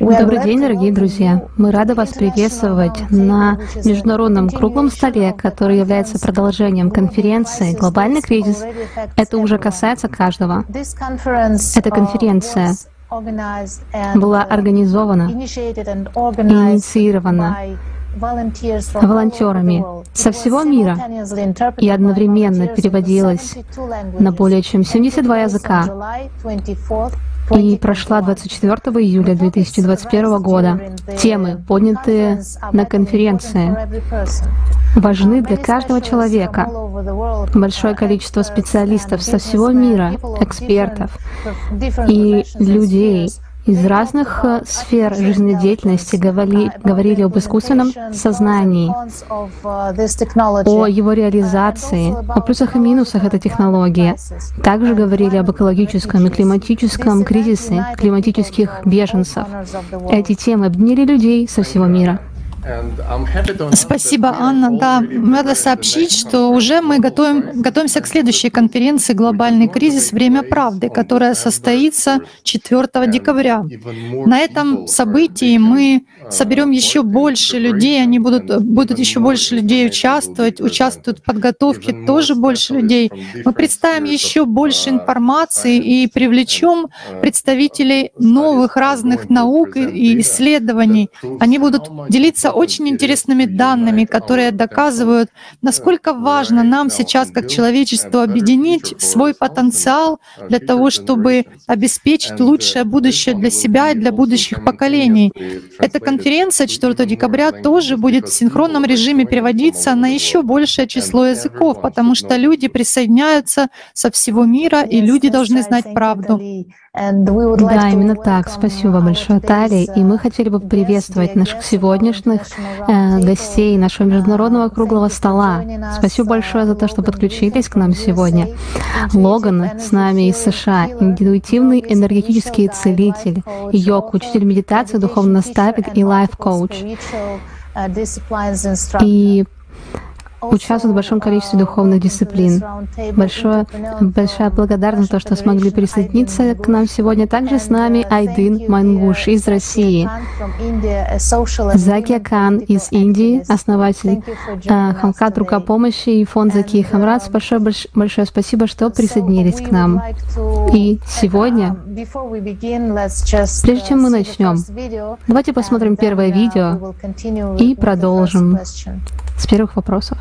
Добрый день, дорогие друзья! Мы рады вас приветствовать на международном круглом столе, который является продолжением конференции «Глобальный кризис». Это уже касается каждого. Эта конференция была организована и инициирована волонтерами со всего мира и одновременно переводилась на более чем 72 языка и прошла 24 июля 2021 года. Темы, поднятые на конференции, важны для каждого человека. Большое количество специалистов со всего мира, экспертов и людей, из разных э, сфер жизнедеятельности говорили, говорили об искусственном сознании, о его реализации, о плюсах и минусах этой технологии. Также говорили об экологическом и климатическом кризисе, климатических беженцев. Эти темы объединили людей со всего мира. Спасибо, Анна. Да, надо сообщить, что уже мы готовим, готовимся к следующей конференции «Глобальный кризис. Время правды», которая состоится 4 декабря. На этом событии мы соберем еще больше людей, они будут, будут еще больше людей участвовать, участвуют в подготовке тоже больше людей. Мы представим еще больше информации и привлечем представителей новых разных наук и исследований. Они будут делиться очень интересными данными, которые доказывают, насколько важно нам сейчас, как человечество, объединить свой потенциал для того, чтобы обеспечить лучшее будущее для себя и для будущих поколений. Эта конференция 4 декабря тоже будет в синхронном режиме переводиться на еще большее число языков, потому что люди присоединяются со всего мира, и люди должны знать правду. Да, именно так. Спасибо большое, Тали. И мы хотели бы приветствовать наших сегодняшних э, гостей нашего международного круглого стола. Спасибо большое за то, что подключились к нам сегодня. Логан с нами из США, интуитивный энергетический целитель, йог, учитель медитации, духовный наставник и лайф-коуч. И участвуют в большом количестве духовных дисциплин. Большое, большая благодарность за то, что смогли присоединиться к нам сегодня. Также с нами Айдин Мангуш из России, Закия Кан из Индии, основатель э, Хамкат Рукопомощи и фонд Заки Хамрат. Большое, большое спасибо, что присоединились к нам. И сегодня, прежде чем мы начнем, давайте посмотрим первое видео и продолжим с первых вопросов.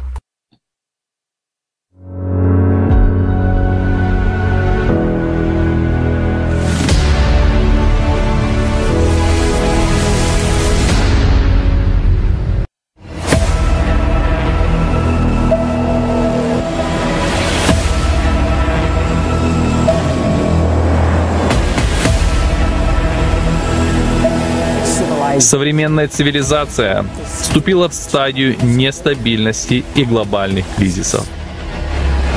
Современная цивилизация вступила в стадию нестабильности и глобальных кризисов.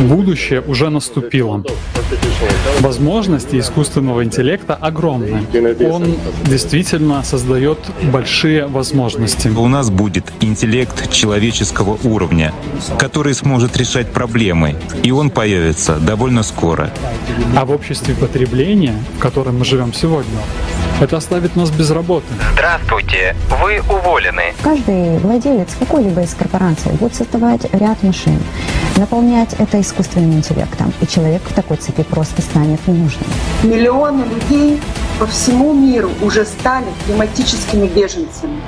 Будущее уже наступило. Возможности искусственного интеллекта огромны. Он действительно создает большие возможности. У нас будет интеллект человеческого уровня, который сможет решать проблемы, и он появится довольно скоро. А в обществе потребления, в котором мы живем сегодня, это оставит нас без работы. Здравствуйте, вы уволены. Каждый владелец какой-либо из корпораций будет создавать ряд машин, наполнять это искусственным интеллектом, и человек в такой цепи просто станет ненужным. Миллионы людей по всему миру уже стали климатическими беженцами.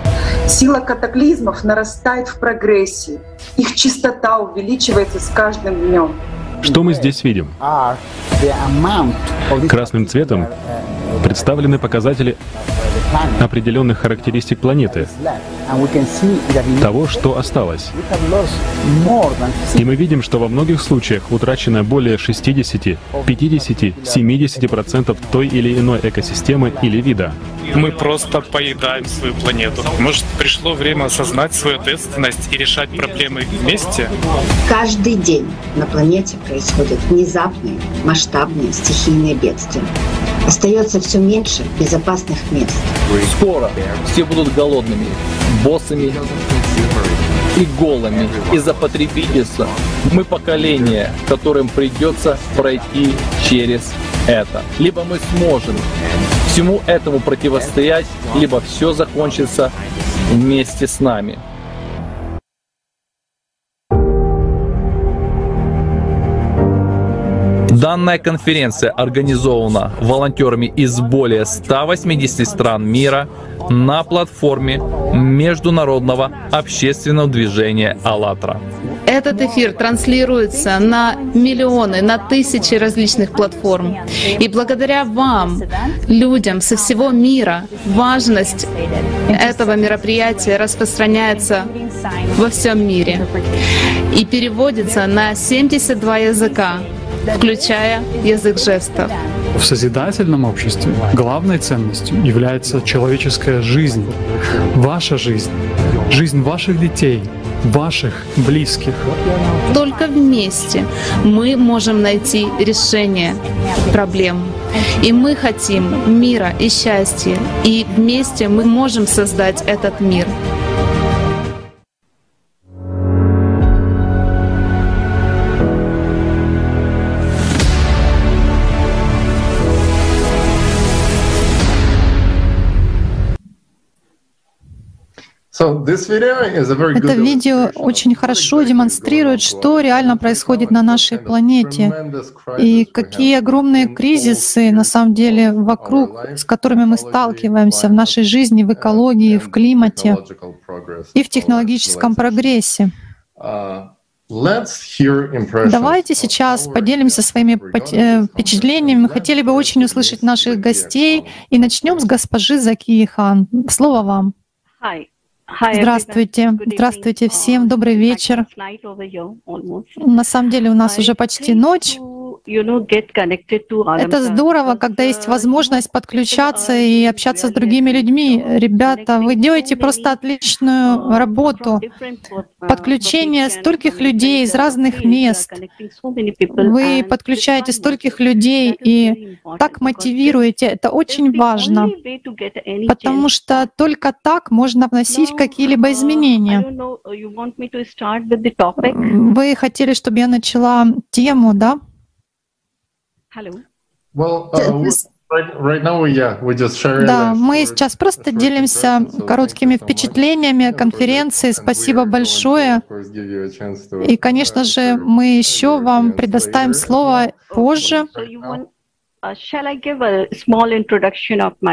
Сила катаклизмов нарастает в прогрессии. Их частота увеличивается с каждым днем. Что мы здесь видим? Красным цветом представлены показатели определенных характеристик планеты, того, что осталось. И мы видим, что во многих случаях утрачено более 60, 50, 70% той или иной экосистемы или вида. Мы просто поедаем свою планету. Может, пришло время осознать свою ответственность и решать проблемы вместе? Каждый день на планете происходят внезапные, масштабные стихийные бедствия. Остается все меньше безопасных мест. Скоро все будут голодными, боссами и голыми из-за потребительства. Мы поколение, которым придется пройти через это. Либо мы сможем всему этому противостоять, либо все закончится вместе с нами. Данная конференция организована волонтерами из более 180 стран мира на платформе Международного общественного движения «АЛЛАТРА». Этот эфир транслируется на миллионы, на тысячи различных платформ. И благодаря вам, людям со всего мира, важность этого мероприятия распространяется во всем мире и переводится на 72 языка, включая язык жестов. В созидательном обществе главной ценностью является человеческая жизнь, ваша жизнь, жизнь ваших детей, ваших близких. Только вместе мы можем найти решение проблем. И мы хотим мира и счастья. И вместе мы можем создать этот мир. Это видео очень хорошо демонстрирует, что реально происходит на нашей планете и какие огромные кризисы на самом деле вокруг, с которыми мы сталкиваемся в нашей жизни, в экологии, в климате и в технологическом прогрессе. Давайте сейчас поделимся своими э, впечатлениями. Мы хотели бы очень услышать наших гостей и начнем с госпожи Закии Хан. Слово вам. Здравствуйте, здравствуйте всем, добрый вечер. На самом деле у нас уже почти ночь. Это здорово, когда есть возможность подключаться и общаться с другими людьми. Ребята, вы делаете просто отличную работу. Подключение стольких людей из разных мест. Вы подключаете стольких людей и так мотивируете. Это очень важно, потому что только так можно вносить какие-либо изменения. Вы хотели, чтобы я начала тему, да? Well, uh, right, now, yeah, we just share да, мы сейчас просто делимся короткими впечатлениями конференции. Спасибо большое. И, конечно же, мы еще вам предоставим слово позже.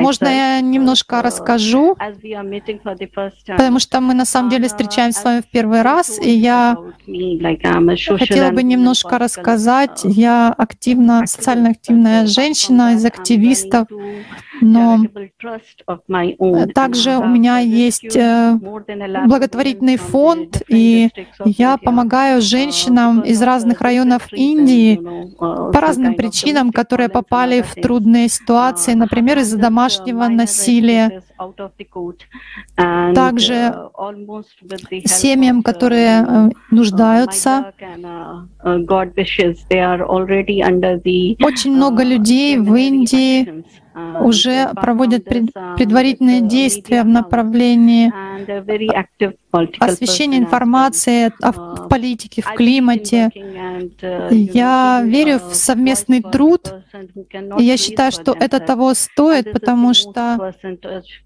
Можно я немножко расскажу, потому что мы на самом деле встречаемся с вами в первый раз, и я хотела бы немножко рассказать. Я активно, социально активная женщина из активистов, но также у меня есть э, благотворительный фонд, и я помогаю женщинам из разных районов Индии по разным причинам, которые попали в трудные ситуации, например, из-за домашнего насилия. Также семьям, которые э, нуждаются. Очень много людей в Индии уже проводят предварительные действия в направлении освещения информации в политике, в климате. Я верю в совместный труд, и я считаю, что это того стоит, потому что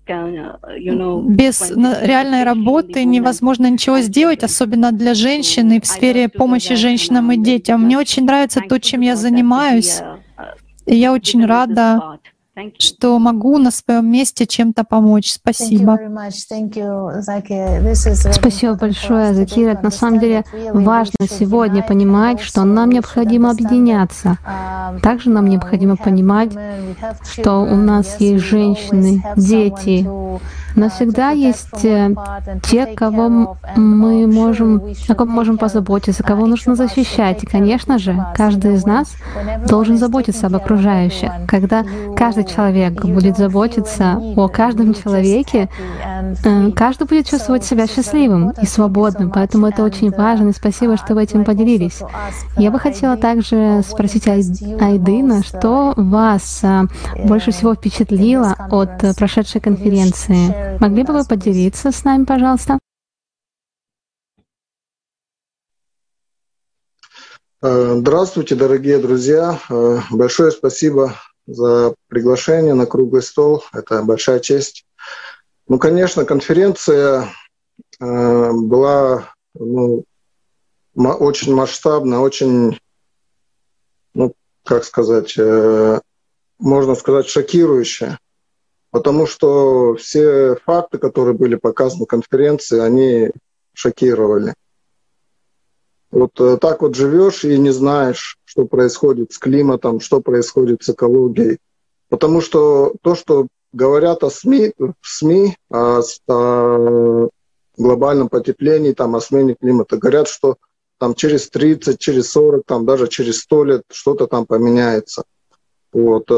без реальной работы невозможно ничего сделать, особенно для женщин и в сфере помощи женщинам и детям. Мне очень нравится то, чем я занимаюсь, и я очень рада что могу на своем месте чем-то помочь. Спасибо. Спасибо большое, Закира. На самом деле важно сегодня понимать, что нам необходимо объединяться. Также нам необходимо понимать, что у нас есть женщины, дети, но всегда есть э, те, кого мы можем, о ком можем позаботиться, кого нужно защищать. И, конечно же, каждый из нас должен заботиться об окружающих. Когда каждый человек будет заботиться о каждом человеке, э, каждый будет чувствовать себя счастливым и свободным. Поэтому это очень важно. И спасибо, что вы этим поделились. Я бы хотела также спросить Айдына, что вас э, больше всего впечатлило от прошедшей конференции? Могли бы вы поделиться с нами, пожалуйста? Э, здравствуйте, дорогие друзья. Э, большое спасибо за приглашение на круглый стол. Это большая честь. Ну, конечно, конференция э, была ну, очень масштабная, очень, ну, как сказать, можно сказать, шокирующая. Потому что все факты, которые были показаны на конференции, они шокировали. Вот э, так вот живешь и не знаешь, что происходит с климатом, что происходит с экологией. Потому что то, что говорят о СМИ, в СМИ о, о глобальном потеплении, там, о смене климата, говорят, что там через 30, через 40, там даже через 100 лет что-то там поменяется. Вот.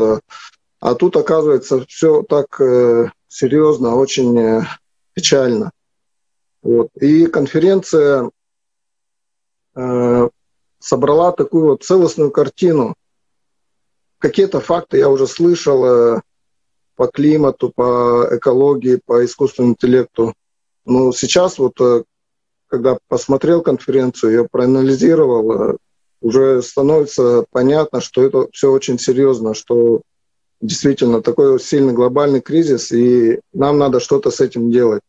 А тут оказывается все так э, серьезно, очень э, печально. Вот. И конференция э, собрала такую вот целостную картину. Какие-то факты я уже слышал э, по климату, по экологии, по искусственному интеллекту. Но сейчас вот, э, когда посмотрел конференцию, я проанализировал, э, уже становится понятно, что это все очень серьезно, что действительно такой сильный глобальный кризис, и нам надо что-то с этим делать.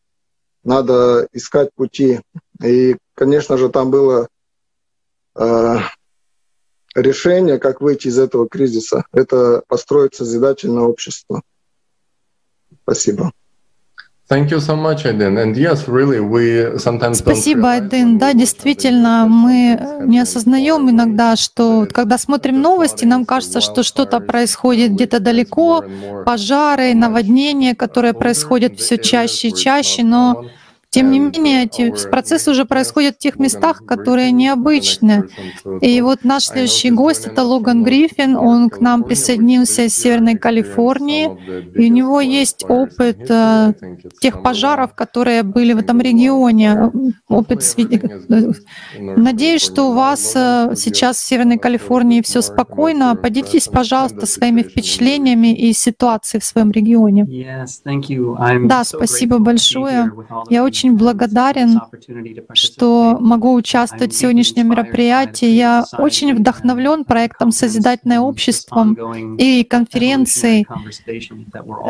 Надо искать пути. И, конечно же, там было э, решение, как выйти из этого кризиса. Это построить созидательное общество. Спасибо. Спасибо, Айден. Да, действительно, мы не осознаем иногда, что когда смотрим новости, нам кажется, что что-то происходит где-то далеко, пожары, наводнения, которые происходят все чаще и чаще, но тем не менее, эти процессы уже происходят в тех местах, которые необычны. И вот наш следующий гость — это Логан Гриффин. Он к нам присоединился из Северной Калифорнии, и у него есть опыт э, тех пожаров, которые были в этом регионе. Опыт Надеюсь, что у вас э, сейчас в Северной Калифорнии все спокойно. Поделитесь, пожалуйста, своими впечатлениями и ситуацией в своем регионе. Да, спасибо большое. Я очень очень благодарен, что могу участвовать в сегодняшнем мероприятии. Я очень вдохновлен проектом «Созидательное общество» и конференцией.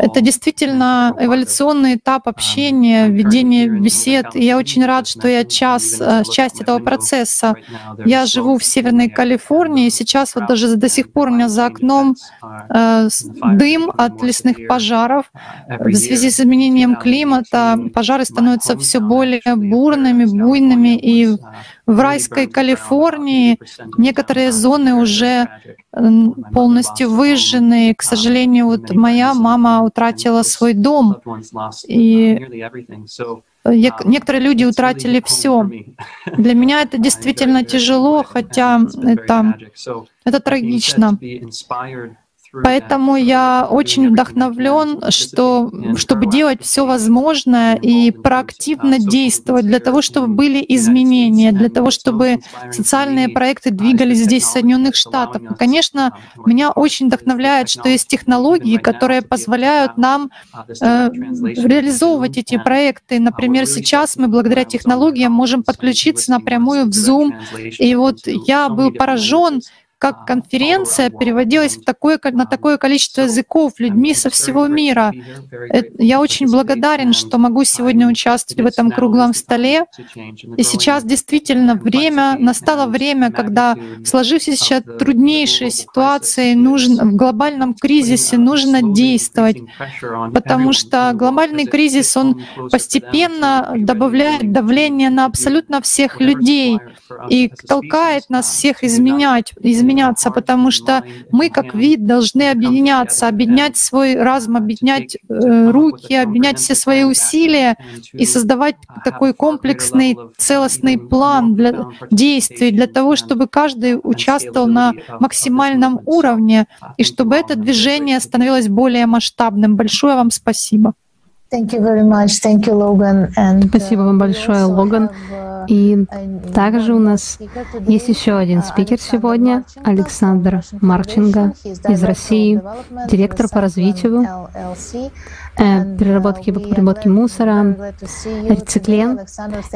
Это действительно эволюционный этап общения, ведения бесед. И я очень рад, что я час, э, часть этого процесса. Я живу в Северной Калифорнии, и сейчас вот даже до сих пор у меня за окном э, дым от лесных пожаров. В связи с изменением климата пожары становятся все более бурными, буйными. И в райской Калифорнии некоторые зоны уже полностью выжжены. К сожалению, вот моя мама утратила свой дом. И Некоторые люди утратили все. Для меня это действительно тяжело, хотя это, это трагично. Поэтому я очень вдохновлен, что, чтобы делать все возможное и проактивно действовать для того, чтобы были изменения, для того, чтобы социальные проекты двигались здесь, в Соединенных Штатах. И, конечно, меня очень вдохновляет, что есть технологии, которые позволяют нам э, реализовывать эти проекты. Например, сейчас мы благодаря технологиям можем подключиться напрямую в Zoom. И вот я был поражен, как конференция переводилась в такое, на такое количество языков людьми со всего мира. Э, я очень благодарен, что могу сегодня участвовать в этом круглом столе. И сейчас действительно время, настало время, когда в сложившейся труднейшей ситуации, нужно, в глобальном кризисе нужно действовать, потому что глобальный кризис, он постепенно добавляет давление на абсолютно всех людей и толкает нас всех изменять, изменять изменяться, потому что мы как вид должны объединяться, объединять свой разум, объединять э, руки, объединять все свои усилия и создавать такой комплексный, целостный план для действий, для того, чтобы каждый участвовал на максимальном уровне и чтобы это движение становилось более масштабным. Большое вам спасибо. Спасибо вам большое, Логан. И также у нас есть еще один спикер сегодня, Александр Марченко из России, директор по развитию переработки и переработки мусора, рециклен.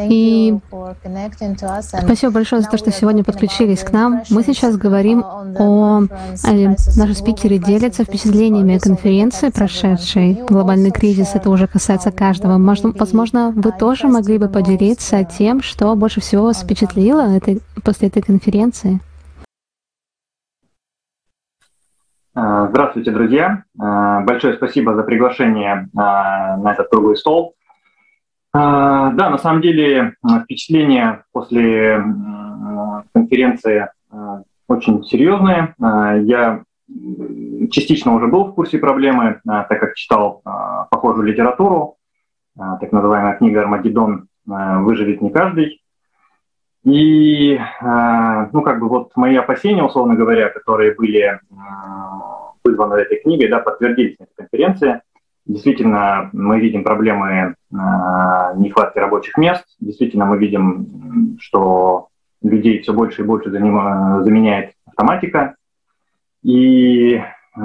И спасибо большое за то, что сегодня подключились к нам. Мы сейчас говорим о... Э, наши спикеры делятся впечатлениями конференции прошедшей. Глобальный кризис, это уже касается каждого. Возможно, вы тоже могли бы поделиться тем, что больше всего вас впечатлило этой, после этой конференции. Э, здравствуйте, друзья. Э, большое спасибо за приглашение э, на этот круглый стол. Да, на самом деле впечатления после конференции очень серьезные. Я частично уже был в курсе проблемы, так как читал похожую литературу, так называемая книга «Армагеддон. Выживет не каждый». И, ну, как бы вот мои опасения, условно говоря, которые были вызваны этой книгой, да, подтвердились на этой конференции. Действительно, мы видим проблемы э, нехватки рабочих мест. Действительно, мы видим, что людей все больше и больше заменяет автоматика. И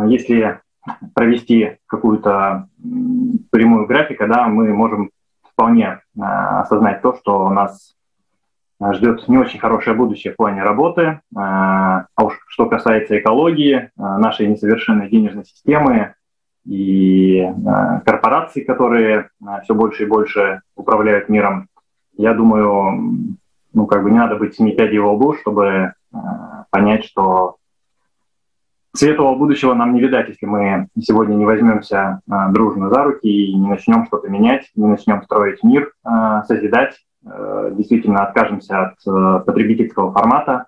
если провести какую-то прямую графику, да, мы можем вполне э, осознать то, что у нас ждет не очень хорошее будущее в плане работы. А, а уж что касается экологии, а, нашей несовершенной денежной системы и корпораций, которые все больше и больше управляют миром, я думаю, ну как бы не надо быть семи пядей во лбу, чтобы понять, что светлого будущего нам не видать, если мы сегодня не возьмемся дружно за руки и не начнем что-то менять, не начнем строить мир, созидать, Э, действительно откажемся от э, потребительского формата.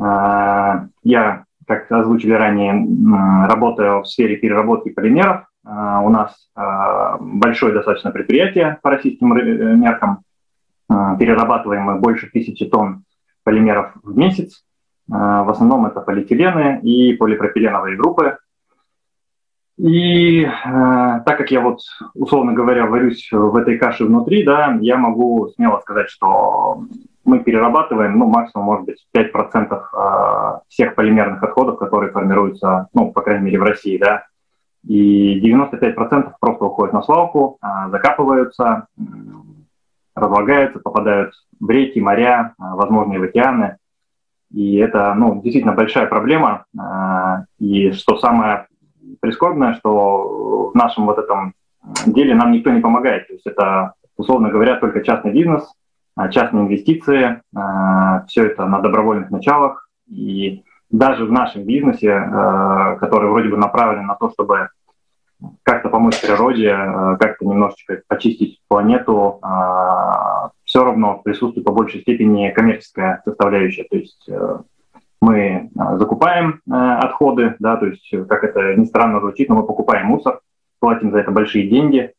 Э, я, как озвучили ранее, работаю в сфере переработки полимеров. У нас большое достаточно предприятие по российским меркам. Перерабатываем мы больше тысячи тонн полимеров в месяц. В основном это полиэтилены и полипропиленовые группы. И э, так как я вот, условно говоря, варюсь в этой каше внутри, да, я могу смело сказать, что мы перерабатываем, ну, максимум, может быть, 5% э, всех полимерных отходов, которые формируются, ну, по крайней мере, в России, да, и 95% просто уходят на свалку, э, закапываются, э, разлагаются, попадают в реки, моря, э, возможно, и в океаны. И это, ну, действительно большая проблема. Э, и что самое прискорбное, что в нашем вот этом деле нам никто не помогает. То есть это, условно говоря, только частный бизнес, а, частные инвестиции, а, все это на добровольных началах. И даже в нашем бизнесе, а, который вроде бы направлен на то, чтобы как-то помочь природе, как-то немножечко очистить планету, все равно присутствует по большей степени коммерческая составляющая. То есть э, мы а, закупаем э, отходы, да, то есть, как это ни странно звучит, но мы покупаем мусор, платим за это большие деньги,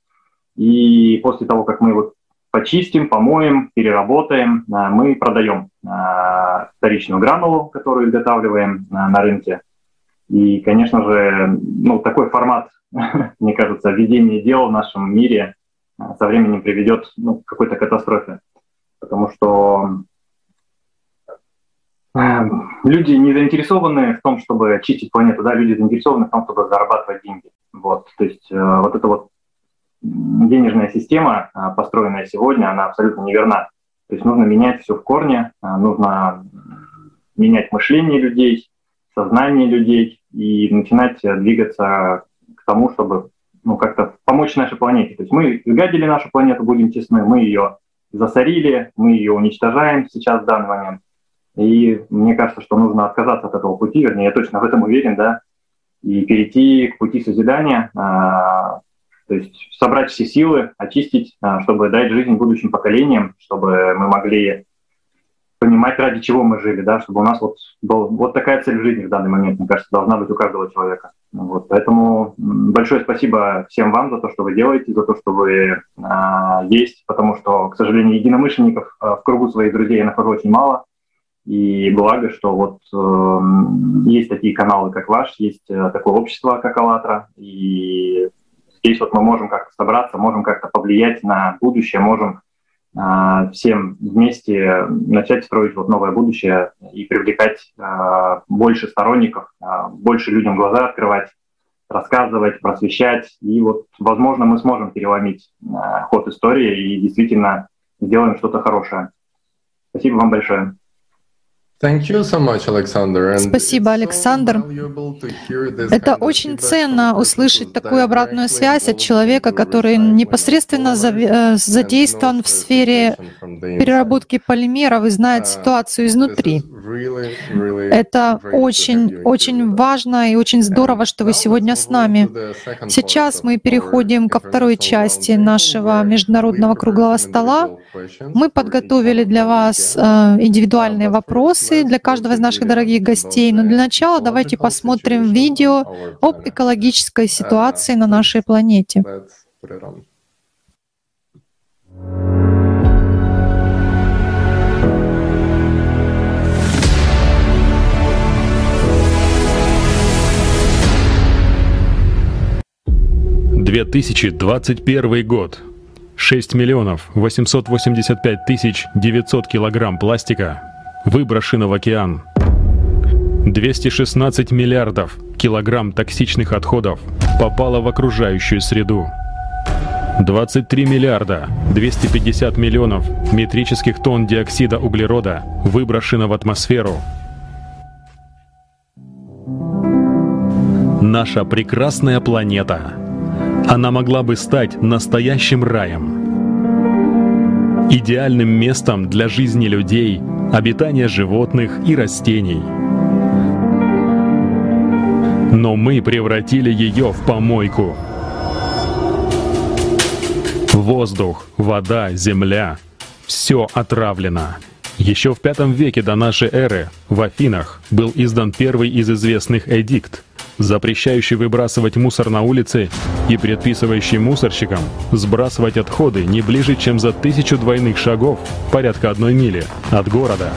и после того, как мы его почистим, помоем, переработаем, а, мы продаем а, вторичную гранулу, которую изготавливаем на рынке. И, конечно же, ну, такой формат, мне кажется, ведения дел в нашем мире со временем приведет ну, к какой-то катастрофе. Потому что люди не заинтересованы в том, чтобы очистить планету, да, люди заинтересованы в том, чтобы зарабатывать деньги. Вот, то есть э, вот эта вот денежная система, э, построенная сегодня, она абсолютно неверна. То есть нужно менять все в корне, э, нужно менять мышление людей, сознание людей и начинать двигаться к тому, чтобы ну, как-то помочь нашей планете. То есть мы изгадили нашу планету, будем честны, мы ее засорили, мы ее уничтожаем сейчас в данный момент. И мне кажется, что нужно отказаться от этого пути, вернее, я точно в этом уверен, да, и перейти к пути созидания, а, то есть собрать все силы, очистить, а, чтобы дать жизнь будущим поколениям, чтобы мы могли понимать, ради чего мы жили, да, чтобы у нас вот был вот такая цель жизни в данный момент, мне кажется, должна быть у каждого человека. Вот, поэтому большое спасибо всем вам за то, что вы делаете, за то, что вы а, есть, потому что, к сожалению, единомышленников в кругу своих друзей я нахожу очень мало. И благо, что вот э, есть такие каналы, как ваш, есть э, такое общество, как АЛЛАТРА, и здесь вот мы можем как-то собраться, можем как-то повлиять на будущее, можем э, всем вместе начать строить вот новое будущее и привлекать э, больше сторонников, э, больше людям глаза открывать, рассказывать, просвещать. И вот, возможно, мы сможем переломить э, ход истории и действительно сделаем что-то хорошее. Спасибо вам большое. Спасибо, Александр. Это очень ценно услышать такую обратную связь от человека, который непосредственно э, задействован в сфере переработки полимеров и знает ситуацию изнутри. Это очень, очень важно и очень здорово, что вы сегодня с нами. Сейчас мы переходим ко второй части нашего международного круглого стола. Мы подготовили для вас э, индивидуальные вопросы для каждого из наших дорогих гостей. Но для начала давайте посмотрим видео об экологической ситуации на нашей планете. Две тысячи двадцать первый год. 6 миллионов 885 тысяч 900 килограмм пластика выброшено в океан. 216 миллиардов килограмм токсичных отходов попало в окружающую среду. 23 миллиарда 250 миллионов метрических тонн диоксида углерода выброшено в атмосферу. Наша прекрасная планета – она могла бы стать настоящим раем. Идеальным местом для жизни людей, обитания животных и растений. Но мы превратили ее в помойку. Воздух, вода, земля — все отравлено. Еще в V веке до нашей эры в Афинах был издан первый из известных эдикт — запрещающий выбрасывать мусор на улице и предписывающий мусорщикам сбрасывать отходы не ближе, чем за тысячу двойных шагов, порядка одной мили, от города.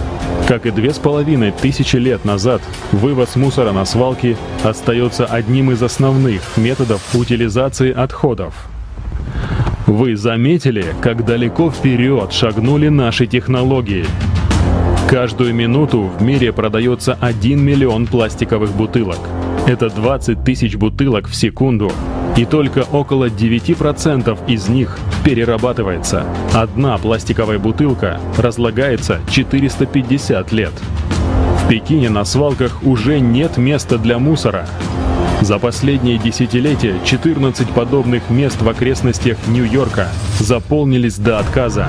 Как и две с половиной тысячи лет назад, вывоз мусора на свалки остается одним из основных методов утилизации отходов. Вы заметили, как далеко вперед шагнули наши технологии? Каждую минуту в мире продается 1 миллион пластиковых бутылок – это 20 тысяч бутылок в секунду, и только около 9% из них перерабатывается. Одна пластиковая бутылка разлагается 450 лет. В Пекине на свалках уже нет места для мусора. За последние десятилетия 14 подобных мест в окрестностях Нью-Йорка заполнились до отказа.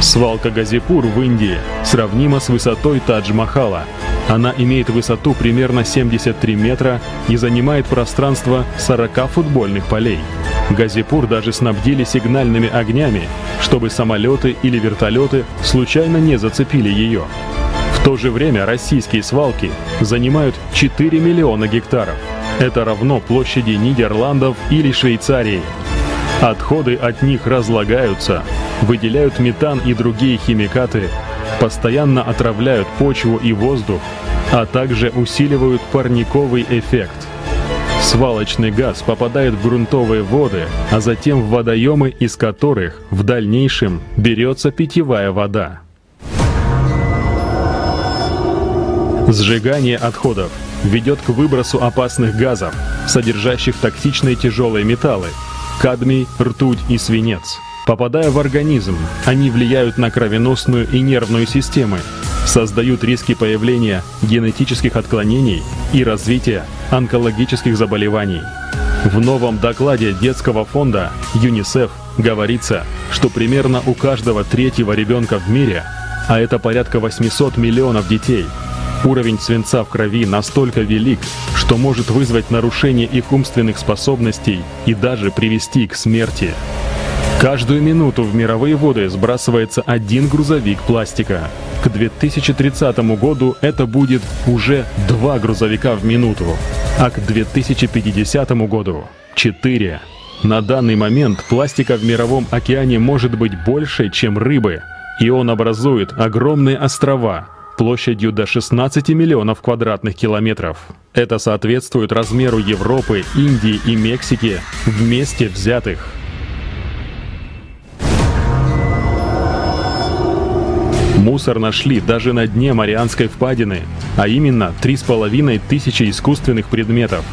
Свалка Газипур в Индии сравнима с высотой Тадж-Махала – она имеет высоту примерно 73 метра и занимает пространство 40 футбольных полей. Газипур даже снабдили сигнальными огнями, чтобы самолеты или вертолеты случайно не зацепили ее. В то же время российские свалки занимают 4 миллиона гектаров. Это равно площади Нидерландов или Швейцарии. Отходы от них разлагаются, выделяют метан и другие химикаты, постоянно отравляют почву и воздух, а также усиливают парниковый эффект. Свалочный газ попадает в грунтовые воды, а затем в водоемы, из которых в дальнейшем берется питьевая вода. Сжигание отходов ведет к выбросу опасных газов, содержащих токсичные тяжелые металлы, кадмий, ртуть и свинец. Попадая в организм, они влияют на кровеносную и нервную системы, создают риски появления генетических отклонений и развития онкологических заболеваний. В новом докладе детского фонда ЮНИСЕФ говорится, что примерно у каждого третьего ребенка в мире, а это порядка 800 миллионов детей, уровень свинца в крови настолько велик, что может вызвать нарушение их умственных способностей и даже привести к смерти. Каждую минуту в мировые воды сбрасывается один грузовик пластика. К 2030 году это будет уже два грузовика в минуту, а к 2050 году — четыре. На данный момент пластика в мировом океане может быть больше, чем рыбы, и он образует огромные острова площадью до 16 миллионов квадратных километров. Это соответствует размеру Европы, Индии и Мексики вместе взятых. Мусор нашли даже на дне Марианской впадины, а именно 3,5 тысячи искусственных предметов.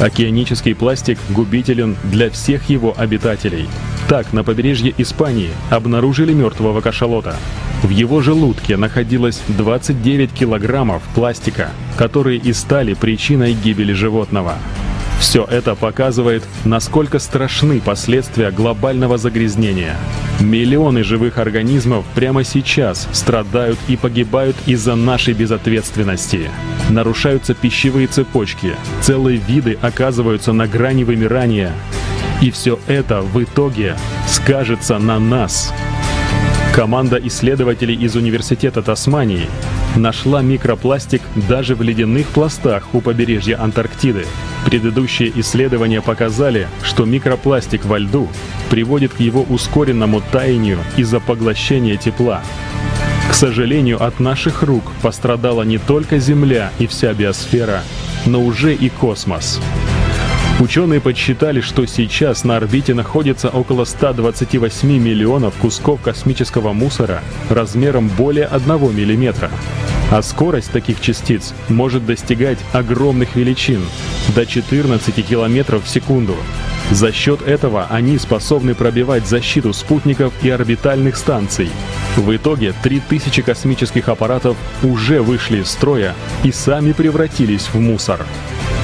Океанический пластик губителен для всех его обитателей. Так, на побережье Испании обнаружили мертвого кашалота. В его желудке находилось 29 килограммов пластика, которые и стали причиной гибели животного. Все это показывает, насколько страшны последствия глобального загрязнения. Миллионы живых организмов прямо сейчас страдают и погибают из-за нашей безответственности. Нарушаются пищевые цепочки, целые виды оказываются на грани вымирания. И все это в итоге скажется на нас. Команда исследователей из Университета Тасмании нашла микропластик даже в ледяных пластах у побережья Антарктиды. Предыдущие исследования показали, что микропластик во льду приводит к его ускоренному таянию из-за поглощения тепла. К сожалению, от наших рук пострадала не только Земля и вся биосфера, но уже и космос. Ученые подсчитали, что сейчас на орбите находится около 128 миллионов кусков космического мусора размером более 1 миллиметра. А скорость таких частиц может достигать огромных величин – до 14 километров в секунду. За счет этого они способны пробивать защиту спутников и орбитальных станций. В итоге 3000 космических аппаратов уже вышли из строя и сами превратились в мусор.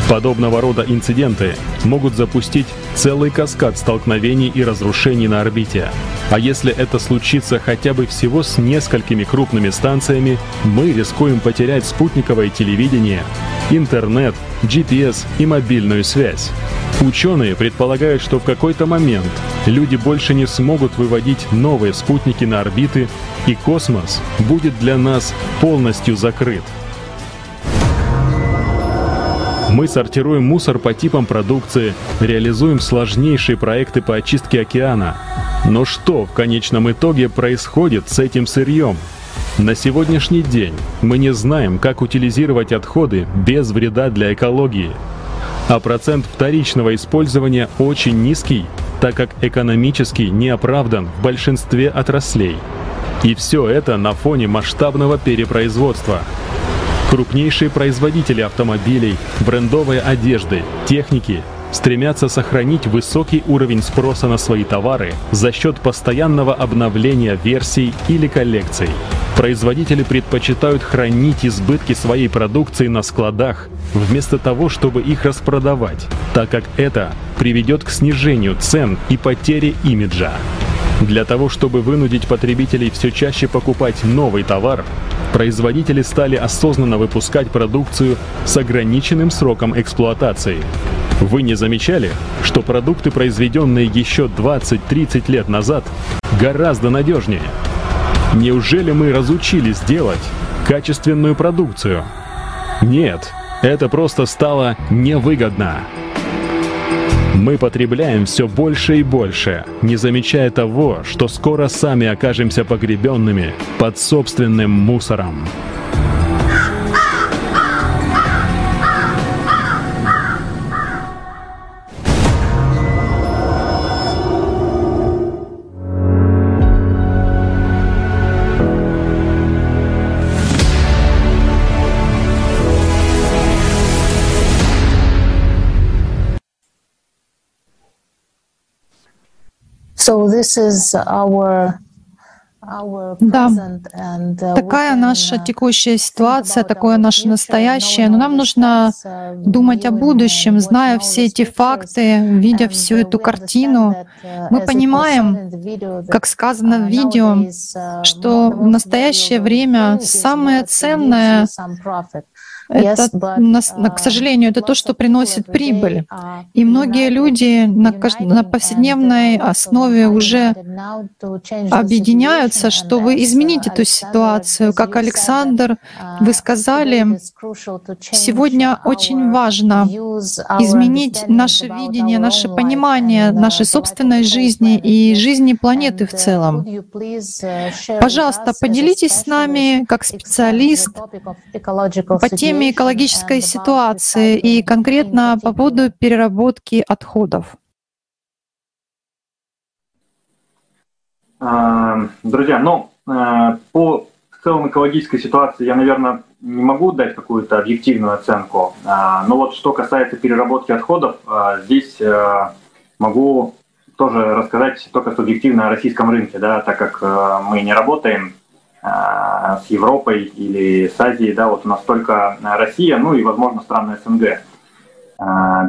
Подобного рода инциденты могут запустить целый каскад столкновений и разрушений на орбите. А если это случится хотя бы всего с несколькими крупными станциями, мы рискуем потерять спутниковое телевидение, интернет, GPS и мобильную связь. Ученые предполагают, что в какой-то момент люди больше не смогут выводить новые спутники на орбиты, и космос будет для нас полностью закрыт. Мы сортируем мусор по типам продукции, реализуем сложнейшие проекты по очистке океана. Но что в конечном итоге происходит с этим сырьем? На сегодняшний день мы не знаем, как утилизировать отходы без вреда для экологии. А процент вторичного использования очень низкий, так как экономически не оправдан в большинстве отраслей. И все это на фоне масштабного перепроизводства – Крупнейшие производители автомобилей, брендовой одежды, техники стремятся сохранить высокий уровень спроса на свои товары за счет постоянного обновления версий или коллекций. Производители предпочитают хранить избытки своей продукции на складах, вместо того, чтобы их распродавать, так как это приведет к снижению цен и потере имиджа. Для того, чтобы вынудить потребителей все чаще покупать новый товар, производители стали осознанно выпускать продукцию с ограниченным сроком эксплуатации. Вы не замечали, что продукты, произведенные еще 20-30 лет назад, гораздо надежнее? Неужели мы разучились делать качественную продукцию? Нет, это просто стало невыгодно. Мы потребляем все больше и больше, не замечая того, что скоро сами окажемся погребенными под собственным мусором. Да, такая наша текущая ситуация, такое наше настоящее. Но нам нужно думать о будущем, зная все эти факты, видя всю эту картину. Мы понимаем, как сказано в видео, что в настоящее время самое ценное это, к сожалению, это то, что приносит прибыль. И многие люди на, на повседневной основе уже объединяются, чтобы изменить эту ситуацию. Как Александр, вы сказали, сегодня очень важно изменить наше видение, наше понимание нашей собственной жизни и жизни планеты в целом. Пожалуйста, поделитесь с нами, как специалист, по теме теме экологической ситуации и конкретно по поводу переработки отходов. А, друзья, ну, а, по целом экологической ситуации я, наверное, не могу дать какую-то объективную оценку. А, но вот что касается переработки отходов, здесь могу тоже рассказать только субъективно о российском рынке, да, так как мы не работаем с Европой или с Азией, да, вот у нас только Россия, ну и, возможно, страны СНГ.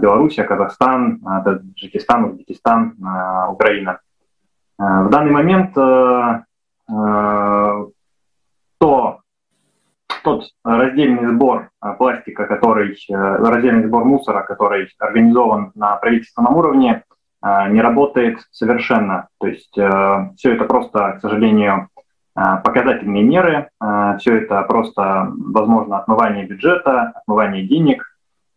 Белоруссия, Казахстан, Таджикистан, Узбекистан, Украина. В данный момент то тот раздельный сбор э, пластика, который, э, раздельный сбор мусора, который организован на правительственном уровне, э, не работает совершенно. То есть все это просто, к сожалению, показательные меры, все это просто, возможно, отмывание бюджета, отмывание денег,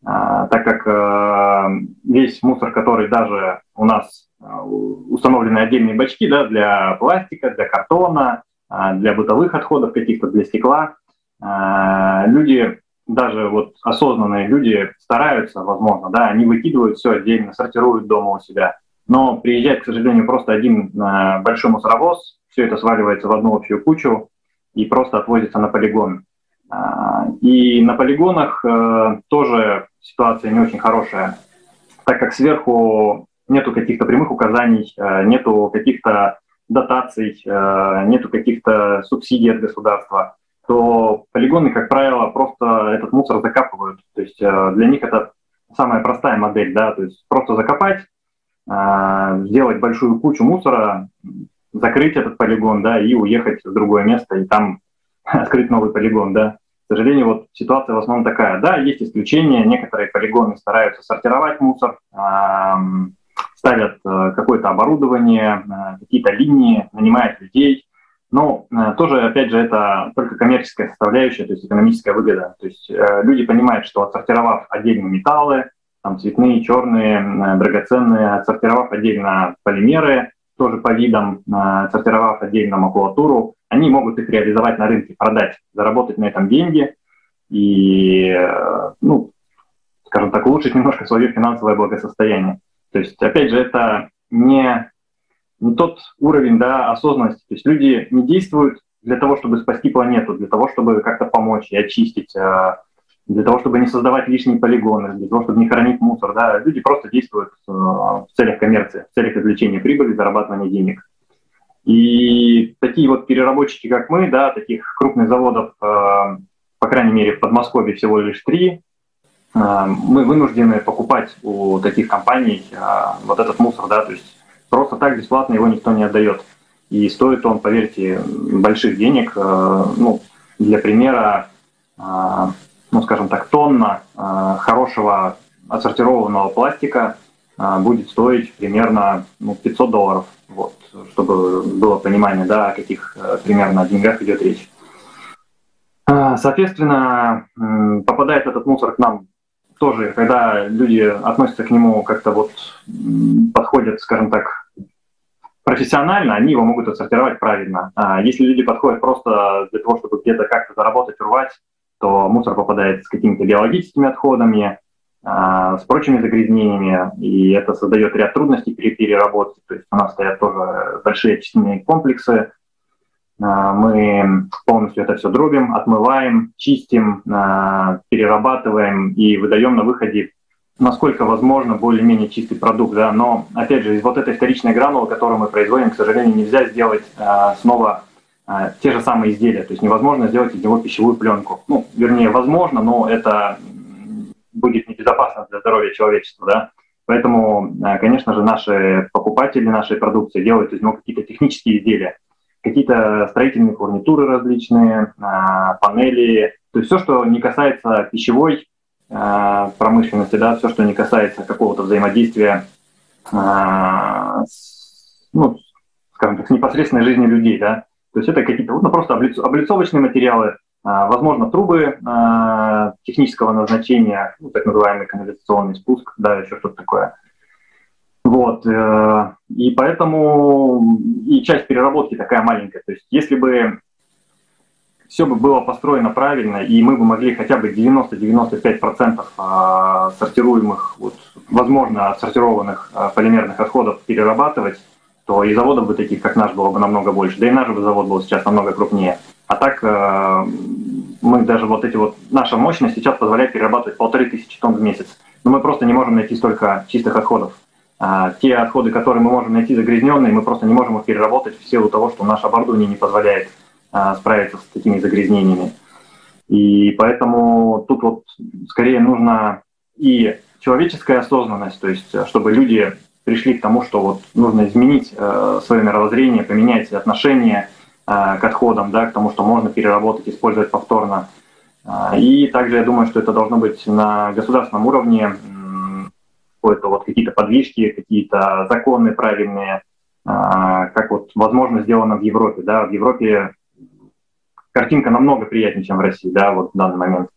так как весь мусор, который даже у нас установлены отдельные бачки да, для пластика, для картона, а, для бытовых отходов каких-то, для стекла. А, люди, даже вот осознанные люди стараются, возможно, да, они выкидывают все отдельно, сортируют дома у себя. Но приезжает, к сожалению, просто один а, большой мусоровоз, все это сваливается в одну общую кучу и просто отвозится на полигон. И на полигонах тоже ситуация не очень хорошая, так как сверху нету каких-то прямых указаний, нету каких-то дотаций, э, нету каких-то субсидий от государства, то полигоны, как правило, просто этот мусор закапывают. То есть э, для них это самая простая модель, да, то есть просто закопать, э, сделать большую кучу мусора, закрыть этот полигон, да, и уехать в другое место, и там открыть новый полигон, да. К сожалению, вот ситуация в основном такая. Да, есть исключения, некоторые полигоны стараются сортировать мусор, ставят э, какое-то оборудование, э, какие-то линии, нанимают людей. Но э, тоже, опять же, это только коммерческая составляющая, то есть экономическая выгода. То есть люди понимают, что отсортировав отдельно металлы, там цветные, черные, драгоценные, отсортировав отдельно полимеры, тоже по видам, отсортировав отдельно макулатуру, они могут их реализовать на рынке, продать, заработать на этом деньги и, ну, скажем так, улучшить немножко свое финансовое благосостояние. То есть, опять же, это не, не тот уровень да, осознанности. То есть люди не действуют для того, чтобы спасти планету, для того, чтобы как-то помочь и очистить, а, для того, чтобы не создавать лишние полигоны, для того, чтобы не хранить мусор. Да. Люди просто действуют а, в целях коммерции, в целях извлечения прибыли, зарабатывания денег. И такие вот переработчики, как мы, да, таких крупных заводов, а, по крайней мере, в Подмосковье всего лишь три, Э, мы вынуждены покупать у таких компаний э, вот этот мусор, да, то есть просто так бесплатно его никто не отдает. И стоит он, поверьте, больших денег. Э, ну, для примера, ну, скажем так, тонна хорошего отсортированного пластика будет стоить примерно ну, 500 долларов, вот, чтобы было понимание, да, о каких примерно деньгах идет речь. Соответственно, попадает этот мусор к нам тоже, когда люди относятся к нему как-то вот подходят, скажем так, профессионально, они его могут отсортировать правильно. А если люди подходят просто для того, чтобы где-то как-то заработать, урвать, то мусор попадает с какими-то биологическими отходами, а, с прочими загрязнениями, и это создает ряд трудностей при переработке. То есть у нас стоят тоже большие очистительные комплексы, а, мы полностью это все дробим, отмываем, чистим, а, перерабатываем и выдаем на выходе, насколько возможно, более-менее чистый продукт. Да? Но, опять же, из вот этой вторичной гранулы, которую мы производим, к сожалению, нельзя сделать снова те же самые изделия. То есть невозможно сделать из него пищевую пленку. Ну, вернее, возможно, но это будет небезопасно для здоровья человечества. Да? Поэтому, конечно же, наши покупатели нашей продукции делают из него какие-то технические изделия какие-то строительные фурнитуры различные, а, панели, то есть все, что не касается пищевой а, промышленности, да, все, что не касается какого-то взаимодействия а, с, ну, скажем так, с непосредственной жизнью людей, да, то есть это какие-то ну, просто облицовочные материалы, возможно, трубы технического назначения, ну, так называемый канализационный спуск, да, еще что-то такое – вот. Э, и поэтому и часть переработки такая маленькая. То есть если бы все бы было построено правильно, и мы бы могли хотя бы 90-95% а, сортируемых, вот, возможно, отсортированных а, полимерных отходов перерабатывать, то и заводов бы таких, как наш, было бы намного больше. Да и наш бы завод был сейчас намного крупнее. А так мы даже вот эти вот, наша мощность сейчас позволяет перерабатывать полторы тысячи тонн в месяц. Но мы просто не можем найти столько чистых отходов. А те отходы, которые мы можем найти загрязненные, мы просто не можем их переработать в силу того, что наше оборудование не позволяет а, справиться с такими загрязнениями. И поэтому тут вот скорее нужно и человеческая осознанность, то есть чтобы люди пришли к тому, что вот нужно изменить э, свое мировоззрение, поменять отношение э, к отходам, да, к тому, что можно переработать, использовать повторно. Э, и также я думаю, что это должно быть на государственном уровне, какое-то вот какие-то подвижки, какие-то законы правильные, как вот возможно сделано в Европе. Да, в Европе картинка намного приятнее, чем в России, да, вот в данный момент.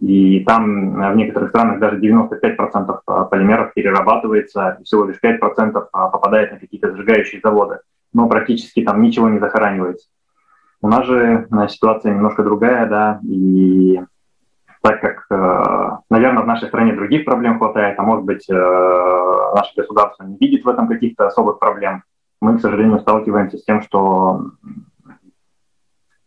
И там э, в некоторых странах даже 95% э, полимеров перерабатывается, всего лишь 5% э, попадает на какие-то сжигающие заводы, но практически там ничего не захоранивается. У нас же ситуация немножко другая, да, и так как, наверное, в нашей стране других проблем хватает, а может быть, наше государство не видит в этом каких-то особых проблем, мы, к сожалению, сталкиваемся с тем, что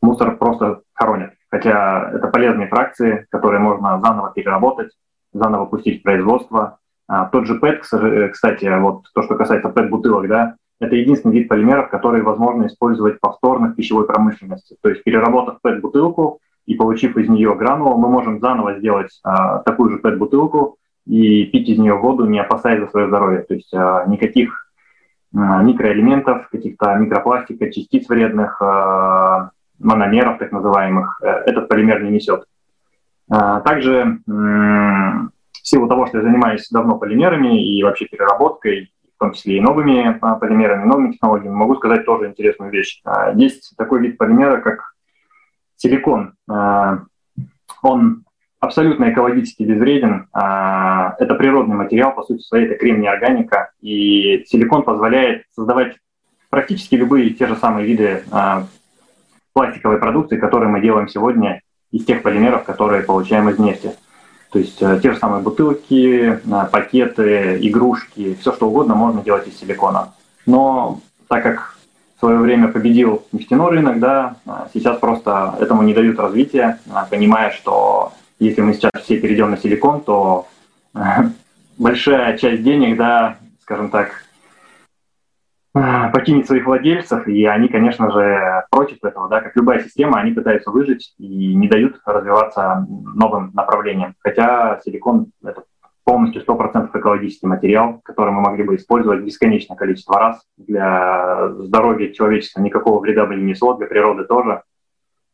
мусор просто хоронят. Хотя это полезные фракции, которые можно заново переработать, заново пустить в производство. А, тот же ПЭТ, кстати, вот то, что касается ПЭТ-бутылок, да, это единственный вид полимеров, который возможно использовать повторно в пищевой промышленности. То есть переработав ПЭТ-бутылку и получив из нее гранулу, мы можем заново сделать а, такую же ПЭТ-бутылку и пить из нее воду, не опасаясь за свое здоровье. То есть а, никаких а, микроэлементов, каких-то микропластика, частиц вредных, а, мономеров, так называемых, э, этот полимер не несет. А, также в силу того, что я занимаюсь давно полимерами и вообще переработкой, в том числе и новыми а, полимерами, новыми технологиями, могу сказать тоже интересную вещь. А, есть такой вид полимера, как силикон. Он абсолютно экологически безвреден. Это природный материал, по сути своей, это кремний органика. И силикон позволяет создавать практически любые те же самые виды пластиковой продукции, которую мы делаем сегодня из тех полимеров, которые получаем из нефти. То есть э, те же самые бутылки, э, пакеты, игрушки, все что угодно можно делать из силикона. Но так как в свое время победил нефтяной рынок, да, э, сейчас просто этому не дают развития, понимая, что если мы сейчас все перейдем на силикон, то большая часть денег, да, скажем так, покинет своих владельцев, и они, конечно же, против этого, да, как любая система, они пытаются выжить и не дают развиваться новым направлениям. Хотя силикон — это полностью 100% экологический материал, который мы могли бы использовать бесконечное количество раз. Для здоровья человечества никакого вреда бы не несло, для природы тоже.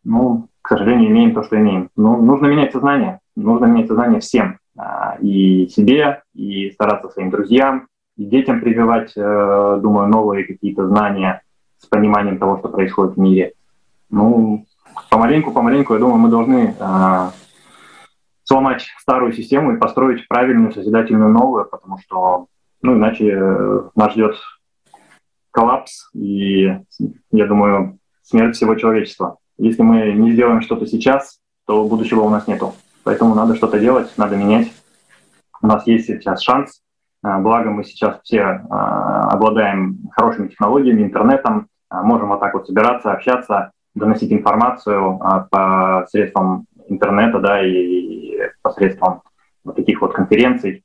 Ну, к сожалению, имеем то, что имеем. Ну, нужно менять сознание. Нужно менять сознание всем. А, и себе, и стараться своим друзьям, и детям прививать, э, думаю, новые какие-то знания с пониманием того, что происходит в мире. Ну, помаленьку-помаленьку, я думаю, мы должны э, сломать старую систему и построить правильную, созидательную новую, потому что, ну, иначе э, нас ждет коллапс и, я думаю, смерть всего человечества. Если мы не сделаем что-то сейчас, то будущего у нас нету. Поэтому надо что-то делать, надо менять. У нас есть сейчас шанс благо мы сейчас все а, обладаем хорошими технологиями, интернетом, а, можем вот так вот собираться, общаться, доносить информацию по средствам интернета, да, и посредством вот таких вот конференций.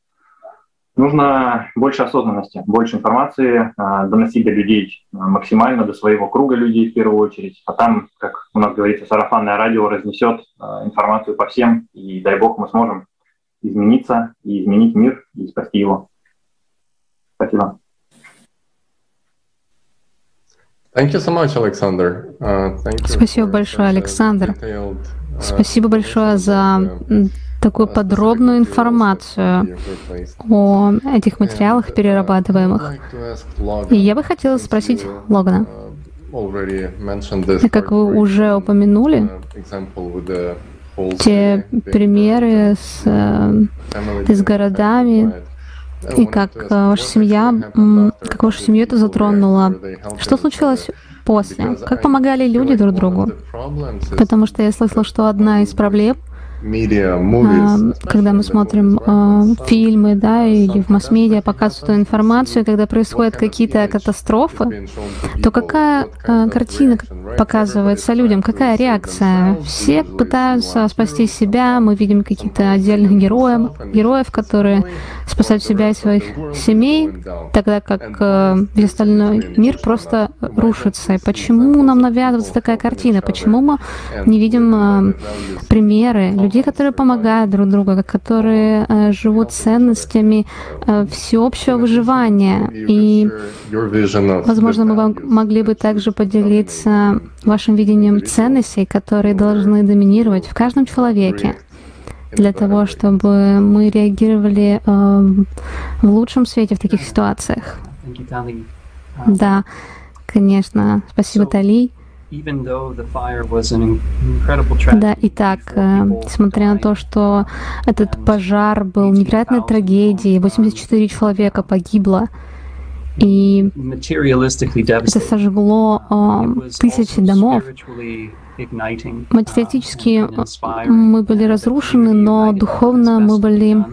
Нужно больше осознанности, больше информации, доносить до людей максимально, до своего круга людей в первую очередь, а там, как у нас говорится, сарафанное радио разнесет информацию по всем, и дай бог мы сможем измениться и изменить мир и спасти его. Спасибо. Thank you so much, Alexander. Uh, thank you Спасибо большое, Александр. Uh, Спасибо большое за такую подробную информацию о этих материалах перерабатываемых. И я бы хотела спросить Логана. Как вы уже упомянули, те примеры с, э, с городами, и как э, ваша семья, как вашу семью это затронуло. Что случилось после? Как помогали люди друг другу? Потому что я слышала, что одна из проблем когда мы смотрим э, фильмы, да, или в масс-медиа показывают эту информацию, когда происходят какие-то катастрофы, то какая э, картина показывается людям, какая реакция? Все пытаются спасти себя, мы видим каких-то отдельных героев, героев, которые спасают себя и своих семей, тогда как э, весь остальной мир просто рушится. И почему нам навязывается такая картина? Почему мы не видим э, примеры людей, которые помогают друг другу, которые э, живут ценностями э, всеобщего выживания. И, возможно, мы вам могли бы также поделиться вашим видением ценностей, которые должны доминировать в каждом человеке для того, чтобы мы реагировали э, в лучшем свете в таких ситуациях. Да, конечно. Спасибо, Тали. Да, итак, э, несмотря на то, что этот пожар был невероятной трагедией, 84 человека погибло, и это сожгло э, тысячи домов. Материалистически uh, мы были разрушены, но духовно мы были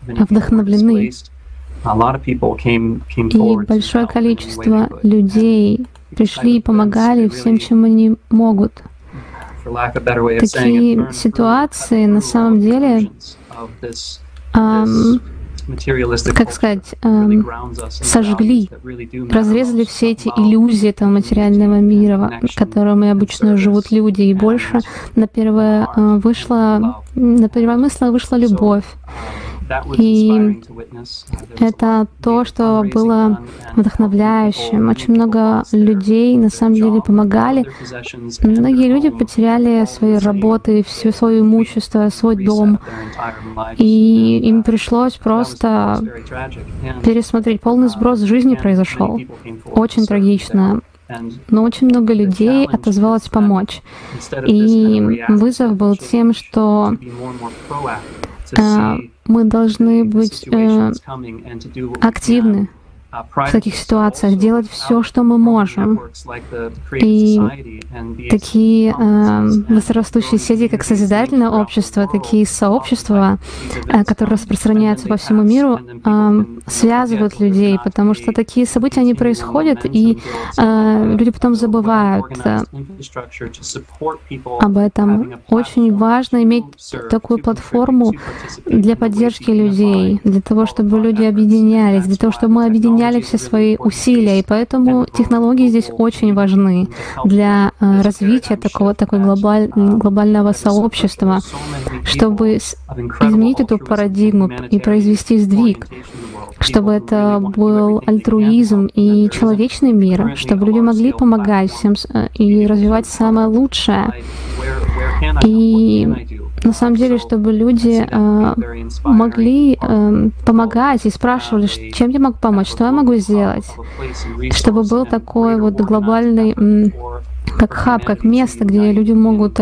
вдохновлены. И большое количество людей пришли и помогали всем, чем они могут. Такие ситуации на самом деле, эм, как сказать, эм, сожгли, разрезали все эти иллюзии этого материального мира, в котором и обычно живут люди, и больше на первое э, вышла, на первое мысль вышла любовь. И это то, что было вдохновляющим. Очень много людей на самом деле помогали. Многие люди потеряли свои работы, все свое имущество, свой дом. И им пришлось просто пересмотреть. Полный сброс жизни произошел. Очень трагично но очень много людей отозвалось помочь. И вызов был тем, что мы должны быть э, активны в таких ситуациях, делать все, что мы можем. И такие э, быстрорастущие сети, как Созидательное общество, такие сообщества, э, которые распространяются по всему миру, э, связывают людей, потому что такие события, они происходят, и э, люди потом забывают э, об этом. Очень важно иметь такую платформу для поддержки людей, для того, чтобы люди объединялись, для того, чтобы мы объединялись объединяли все свои усилия, и поэтому технологии здесь очень важны для э, развития такого такой глобаль, глобального сообщества, чтобы изменить эту парадигму и произвести сдвиг чтобы это был альтруизм и человечный мир, чтобы люди могли помогать всем э, и развивать самое лучшее. И на самом деле, чтобы люди э, могли э, помогать и спрашивали, чем я могу помочь, что я могу сделать, чтобы был такой вот глобальный, как хаб, как место, где люди могут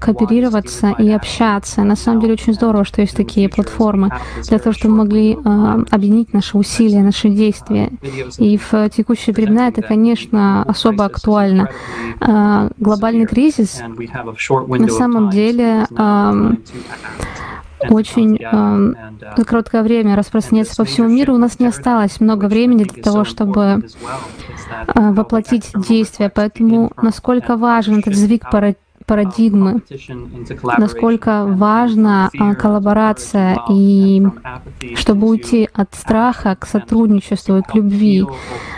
кооперироваться и общаться. На самом деле очень здорово, что есть такие платформы для того, чтобы мы могли э, объединить наши усилия, наши действия. И в текущие времена это, конечно, особо актуально. Э, глобальный кризис на самом деле очень э, за короткое время распространяется по всему миру. У нас не осталось много времени для того, чтобы э, воплотить действия. Поэтому насколько важен этот сдвиг парадигмы насколько важна а, коллаборация и чтобы уйти от страха к сотрудничеству и к любви,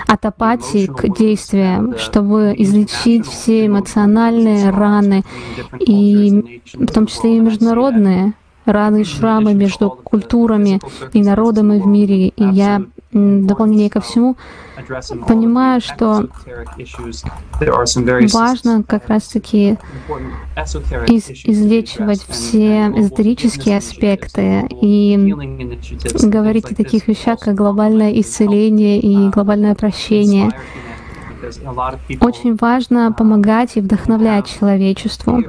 от апатии к действиям, чтобы излечить все эмоциональные раны, и в том числе и международные раны и шрамы между культурами и народами в мире. И я дополнение ко всему понимаю, что важно как раз-таки из, излечивать все эзотерические аспекты и говорить о таких вещах, как глобальное исцеление и глобальное прощение. Очень важно помогать и вдохновлять человечеству,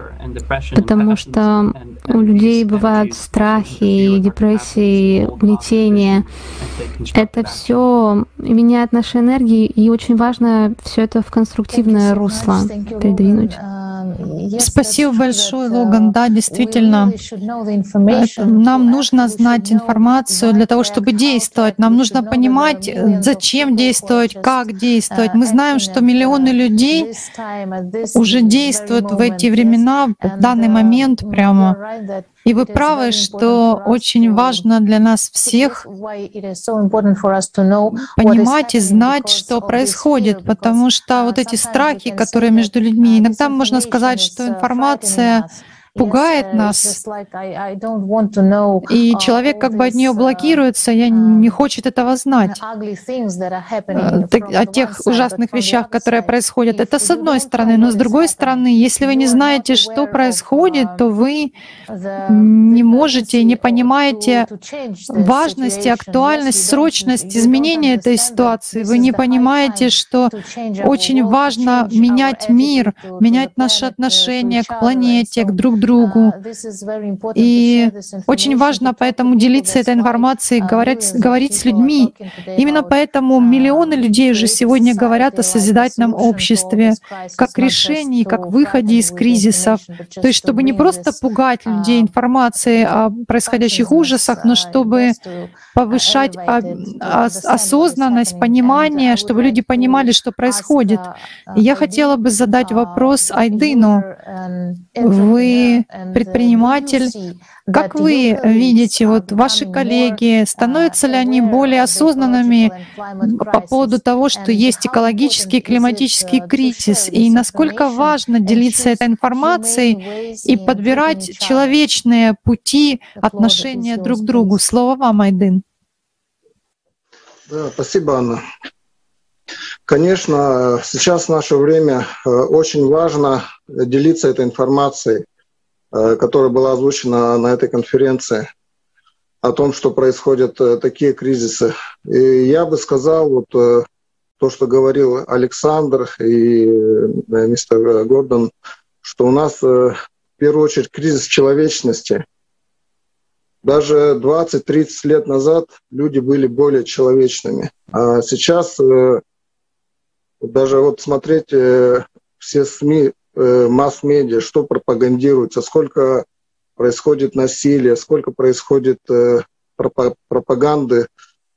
потому что у людей бывают страхи, депрессии, угнетения. Это все меняет наши энергии, и очень важно все это в конструктивное русло передвинуть. Спасибо большое, Логан. Да, действительно, нам нужно знать информацию для того, чтобы действовать. Нам нужно понимать, зачем действовать, как действовать. Мы знаем, что миллионы людей уже действуют в эти времена, в данный момент прямо. И вы правы, что очень важно для нас всех понимать и знать, что происходит, потому что вот эти страхи, которые между людьми, иногда можно сказать, что информация пугает нас. И человек как бы от нее блокируется, я не хочет этого знать. Э, о тех ужасных вещах, которые происходят. Это с одной стороны. Но с другой стороны, если вы не знаете, что происходит, то вы не можете, не понимаете важность, актуальность, срочность изменения этой ситуации. Вы не понимаете, что очень важно менять мир, менять наши отношения к планете, к друг другу другу. И очень важно поэтому делиться этой информацией, говорить, говорить с людьми. Именно поэтому миллионы людей уже сегодня говорят о созидательном обществе, как решении, как выходе из кризисов. То есть чтобы не просто пугать людей информацией о происходящих ужасах, но чтобы повышать осознанность, понимание, чтобы люди понимали, что происходит. я хотела бы задать вопрос Айдыну. Вы предприниматель. Как вы видите, вот ваши коллеги, становятся ли они более осознанными по поводу того, что есть экологический и климатический кризис, и насколько важно делиться этой информацией и подбирать человечные пути отношения друг к другу? Слово вам, Айдын. Да, спасибо, Анна. Конечно, сейчас в наше время э, очень важно делиться этой информацией. Э, которая была озвучена на этой конференции о том, что происходят э, такие кризисы. И я бы сказал, вот э, то, что говорил Александр и мистер Гордон, что у нас в первую очередь кризис человечности. Даже 20-30 лет назад люди были более человечными. А сейчас даже вот смотреть все СМИ масс-медиа, что пропагандируется, сколько происходит насилия, сколько происходит э, пропаганды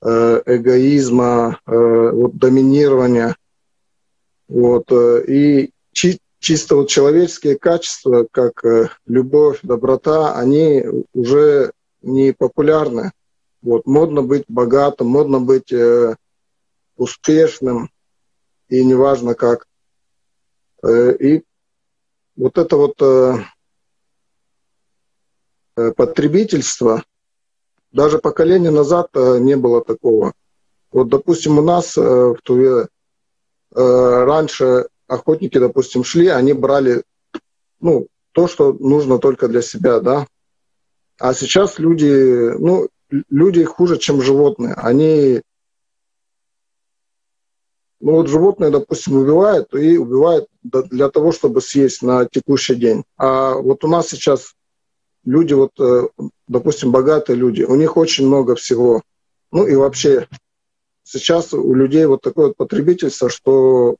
э, эгоизма, вот, доминирования. Вот, и чи чисто вот человеческие качества, как любовь, доброта, они уже не популярны. Вот, модно быть богатым, модно быть э, успешным, и неважно как. И вот это вот э, э, потребительство, даже поколение назад э, не было такого. Вот, допустим, у нас э, в Туве э, раньше охотники, допустим, шли, они брали ну, то, что нужно только для себя, да. А сейчас люди, ну, люди хуже, чем животные. Они ну вот животное, допустим, убивает и убивает для того, чтобы съесть на текущий день. А вот у нас сейчас люди, вот, э, допустим, богатые люди, у них очень много всего. Ну и вообще сейчас у людей вот такое вот потребительство, что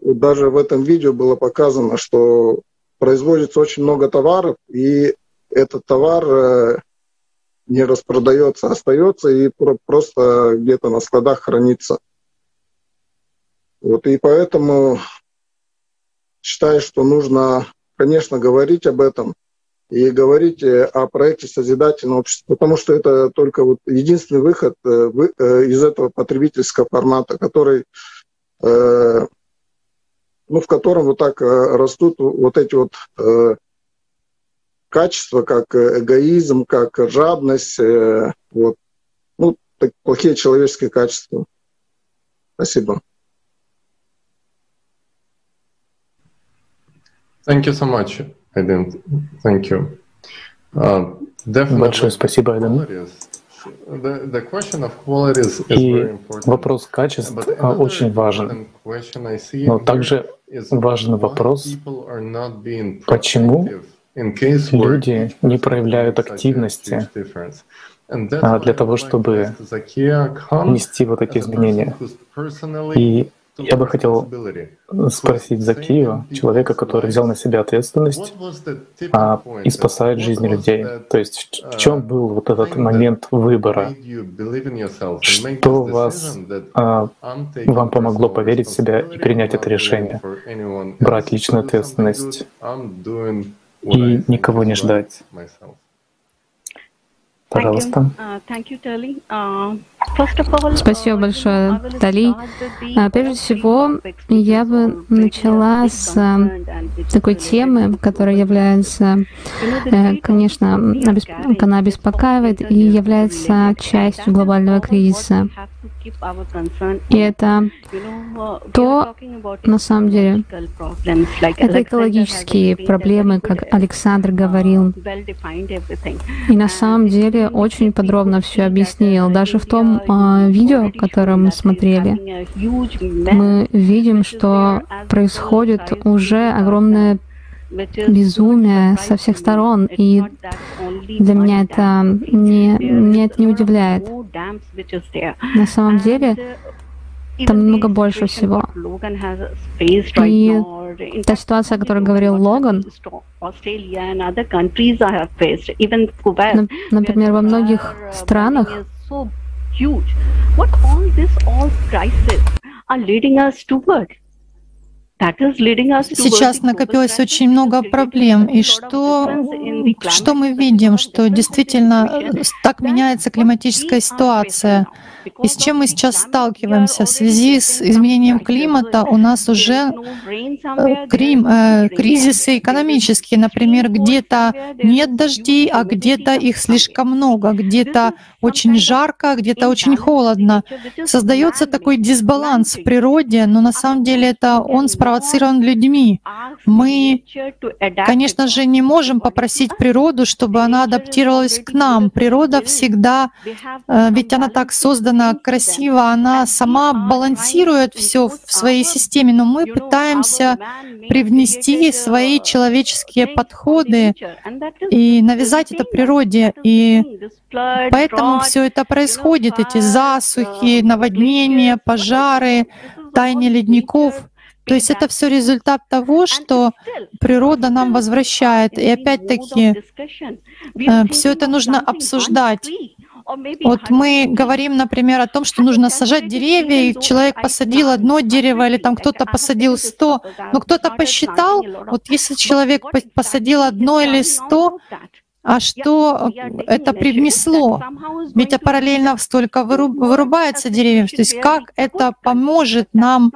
даже в этом видео было показано, что производится очень много товаров, и этот товар э, не распродается, остается и просто где-то на складах хранится. Вот и поэтому считаю, что нужно, конечно, говорить об этом и говорить э, о проекте созидательного общества, потому что это только вот единственный выход э, э, из этого потребительского формата, который, ну, в котором вот так растут вот эти вот качества, как эгоизм, как жадность, вот, ну, плохие человеческие качества. Спасибо. Thank you so much, Aiden. Thank you. Uh, Большое спасибо, Айден. И вопрос качеств очень важен. Но также важен вопрос, почему люди не проявляют активности а, для того, чтобы нести вот эти изменения. И Я бы хотел спросить Закию, человека, который взял на себя ответственность а, и спасает жизни людей. То есть в чем был вот этот момент выбора? Что вас, а, вам помогло поверить в себя и принять это решение? Брать личную ответственность и никого не ждать. Пожалуйста. Спасибо большое, Тали. А, прежде всего, я бы начала с такой темы, которая является, э, конечно, она беспокаивает и является частью глобального кризиса. И это то, на самом деле, это экологические проблемы, как Александр говорил. И на самом деле очень подробно все объяснил. Даже в том э, видео, которое мы смотрели, мы видим, что происходит уже огромное безумие со всех сторон, и для меня это не, меня это не удивляет. На самом деле, там намного больше всего. И та ситуация, о которой говорил Логан, например, во многих странах Сейчас накопилось очень много проблем. И что, что мы видим? Что действительно э, так меняется климатическая ситуация. И с чем мы сейчас сталкиваемся? В связи с изменением климата у нас уже э, крим, э, кризисы экономические. Например, где-то нет дождей, а где-то их слишком много, где-то очень жарко, где-то очень холодно. Создается такой дисбаланс в природе, но на самом деле это он спровоцирован людьми. Мы, конечно же, не можем попросить природу, чтобы она адаптировалась к нам. Природа всегда, э, ведь она так создана красиво, она сама балансирует все в своей системе, но мы пытаемся привнести свои человеческие подходы и навязать это природе. И поэтому все это происходит, эти засухи, наводнения, пожары, таяние ледников. То есть это все результат того, что природа нам возвращает. И опять-таки э, все это нужно обсуждать. Вот мы говорим, например, о том, что нужно сажать деревья, и человек посадил одно дерево, или там кто-то посадил сто, но кто-то посчитал, вот если человек посадил одно или сто, а что это привнесло? Ведь параллельно столько вырубается деревьев. То есть как это поможет нам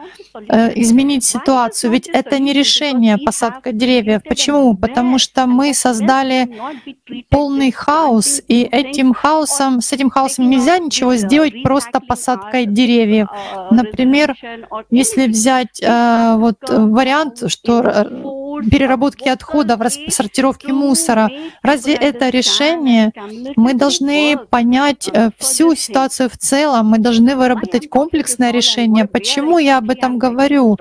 э, изменить ситуацию? Ведь это не решение посадка деревьев. Почему? Потому что мы создали полный хаос, и этим хаосом, с этим хаосом нельзя ничего сделать просто посадкой деревьев. Например, если взять э, вот вариант, что переработки отходов, сортировки мусора. Разве это решение? Мы должны понять э, всю ситуацию в целом, мы должны выработать комплексное решение. Почему я об этом говорю?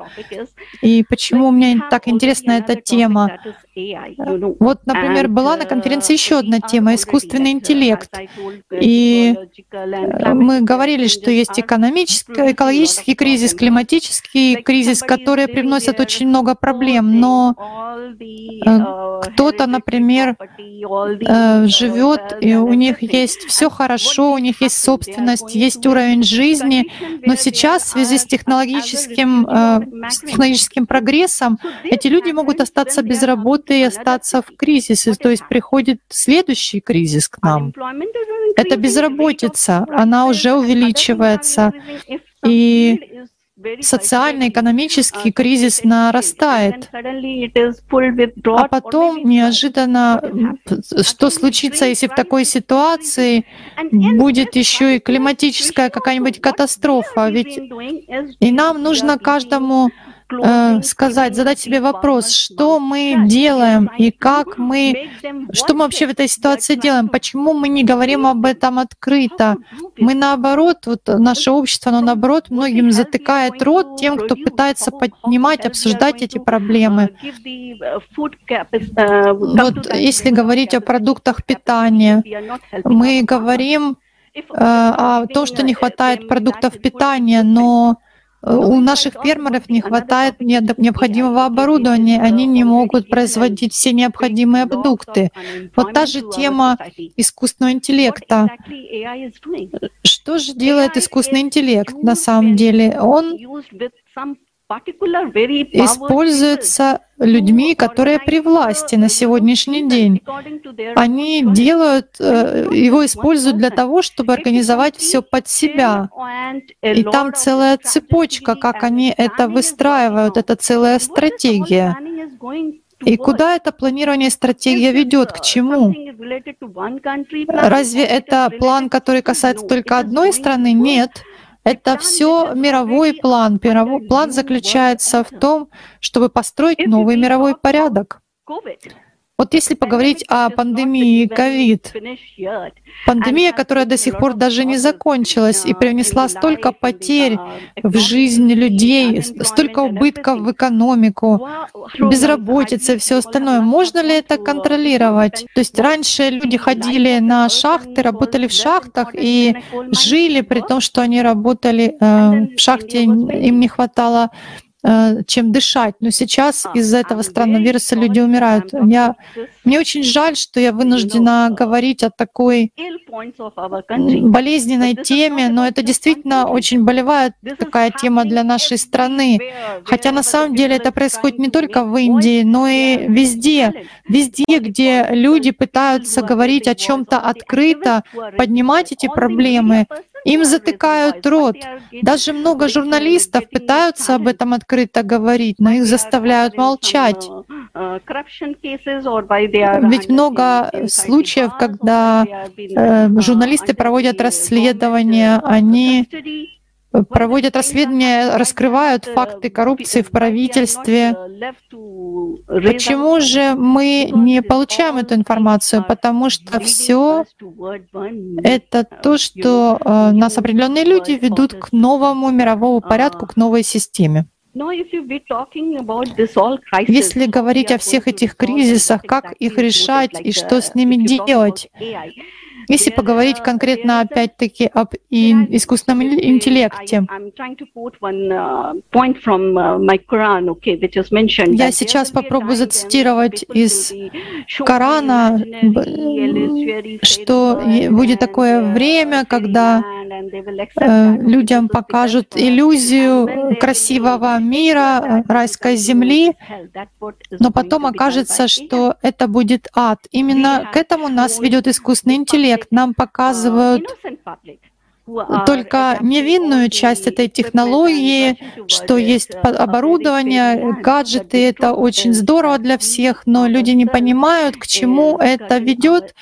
И почему мне так интересна эта тема? Вот, например, была на конференции еще одна тема — искусственный интеллект. И э, мы говорили, что есть экономический, экологический кризис, климатический кризис, которые привносят очень много проблем. Но э, кто-то, например, э, живет, и у них есть все хорошо, у них есть собственность, есть уровень жизни, но сейчас в связи с технологическим, с технологическим прогрессом эти люди могут остаться без работы, и остаться в кризисе. То есть приходит следующий кризис к нам. Это безработица, она уже увеличивается. И социально-экономический кризис нарастает. А потом неожиданно, что случится, если в такой ситуации будет еще и климатическая какая-нибудь катастрофа? Ведь и нам нужно каждому Э, сказать, задать себе вопрос, что мы делаем и как мы, что мы вообще в этой ситуации делаем, почему мы не говорим об этом открыто. Мы наоборот, вот наше общество, оно наоборот многим затыкает рот тем, кто пытается поднимать, обсуждать эти проблемы. Вот если говорить о продуктах питания, мы говорим э, о том, что не хватает продуктов питания, но у наших фермеров не хватает необходимого оборудования, они не могут производить все необходимые продукты. Вот та же тема искусственного интеллекта. Что же делает искусственный интеллект на самом деле? Он используется людьми, которые при власти на сегодняшний день. Они делают, э, его используют для того, чтобы организовать все под себя. И там целая цепочка, как они это выстраивают, это целая стратегия. И куда это планирование стратегия ведет, к чему? Разве это план, который касается только одной страны? Нет. Это все мировой план. Мировой план заключается в том, чтобы построить новый мировой порядок. Вот если поговорить о пандемии COVID, пандемия, которая до сих пор даже не закончилась и принесла столько потерь в жизнь людей, столько убытков в экономику, безработица и все остальное, можно ли это контролировать? То есть раньше люди ходили на шахты, работали в шахтах и жили, при том, что они работали э, в шахте, им не хватало чем дышать. Но сейчас А, из-за этого странного вируса люди умирают. Я, мне очень жаль, что я вынуждена говорить о такой болезненной теме, но это действительно очень болевая такая тема для нашей страны. Хотя на самом деле это происходит не только в Индии, но и везде. Везде, где люди пытаются говорить о чем-то открыто, поднимать эти проблемы, им затыкают рот. Даже много журналистов пытаются об этом открыто говорить, но их заставляют молчать. Ведь много случаев, когда э, журналисты проводят расследования, они проводят расследования, раскрывают факты коррупции в правительстве. Почему же мы не получаем эту информацию? Потому что все это то, что э, нас определенные люди ведут к новому мировому порядку, к новой системе. Если говорить о всех этих кризисах, как их решать и что с ними делать, если поговорить конкретно опять-таки об искусственном интеллекте, я сейчас попробую зацитировать из Корана, что будет такое время, когда э, людям покажут иллюзию красивого мира, райской земли, но потом окажется, что это будет ад. Именно к этому нас ведет искусственный интеллект интеллект нам показывают только невинную часть этой технологии, что есть оборудование, гаджеты, это очень здорово для всех, но люди не понимают, к чему это ведет,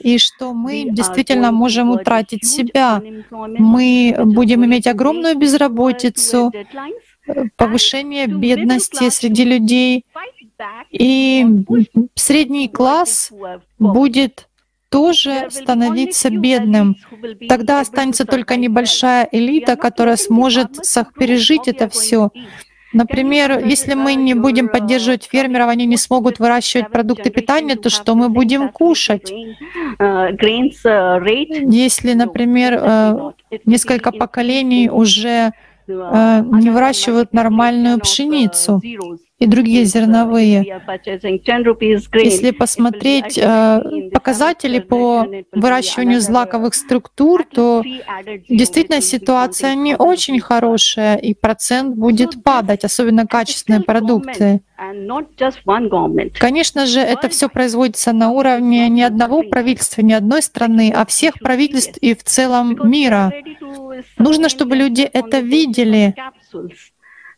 и что мы действительно можем утратить себя. Мы будем иметь огромную безработицу, повышение бедности среди людей, и средний класс будет тоже становиться бедным. Тогда останется только небольшая элита, которая сможет пережить это все. Например, если мы не будем поддерживать фермеров, они не смогут выращивать продукты питания, то что мы будем кушать? Если, например, э, несколько поколений уже э, не выращивают нормальную пшеницу, и другие зерновые. Если посмотреть э, показатели по выращиванию злаковых структур, то действительно ситуация не очень хорошая, и процент будет падать, особенно качественные продукты. Конечно же, это все производится на уровне не одного правительства, не одной страны, а всех правительств и в целом мира. Нужно, чтобы люди это видели.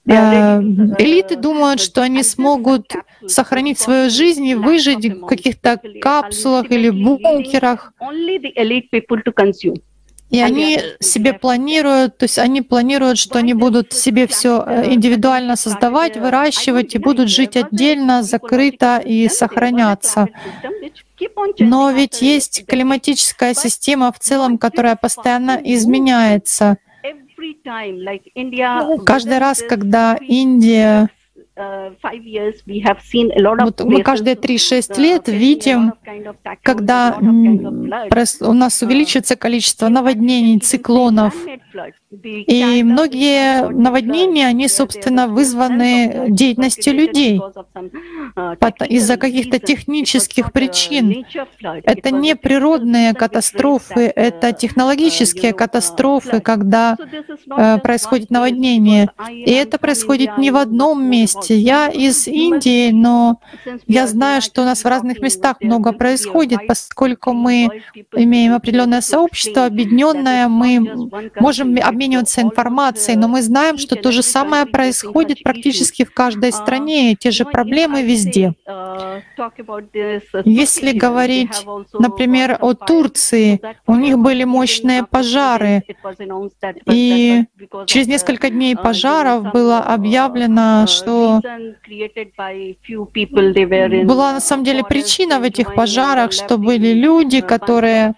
Э, элиты думают, что они смогут сохранить свою жизнь и выжить в каких-то капсулах или бункерах. И они себе планируют, то есть они планируют, что они будут себе все э, индивидуально создавать, выращивать и будут жить отдельно, закрыто и сохраняться. Но ведь есть климатическая система в целом, которая постоянно изменяется. Каждый раз, когда Индия вот мы каждые 3-6 лет видим, когда у нас увеличится количество наводнений, циклонов, И многие наводнения, они, собственно, вызваны деятельностью людей из-за каких-то технических причин. Это не природные катастрофы, это технологические катастрофы, когда э, происходит наводнение. И это происходит не в одном месте. Я из Индии, но я знаю, что у нас в разных местах много происходит, поскольку мы имеем определенное сообщество, объединенное, мы можем обмениваться информацией, но мы знаем, что то же самое происходит практически в каждой стране, те же проблемы везде. Если говорить, например, о Турции, у них были мощные пожары, и через несколько дней пожаров было объявлено, что была на самом деле причина в этих пожарах, что были люди, которые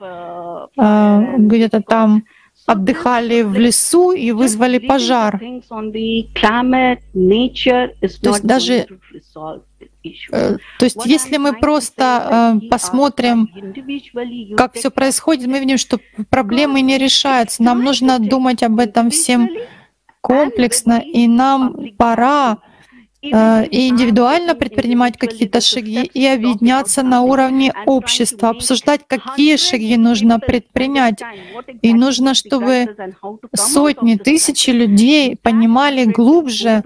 э, где-то там отдыхали в лесу и вызвали пожар. То есть даже э, то есть, если мы просто э, посмотрим, как все происходит, мы видим, что проблемы не решаются. Нам нужно думать об этом всем комплексно, и нам пора и индивидуально предпринимать какие-то шаги и объединяться на уровне общества, обсуждать, какие шаги нужно предпринять. И нужно, чтобы сотни, тысячи людей понимали глубже,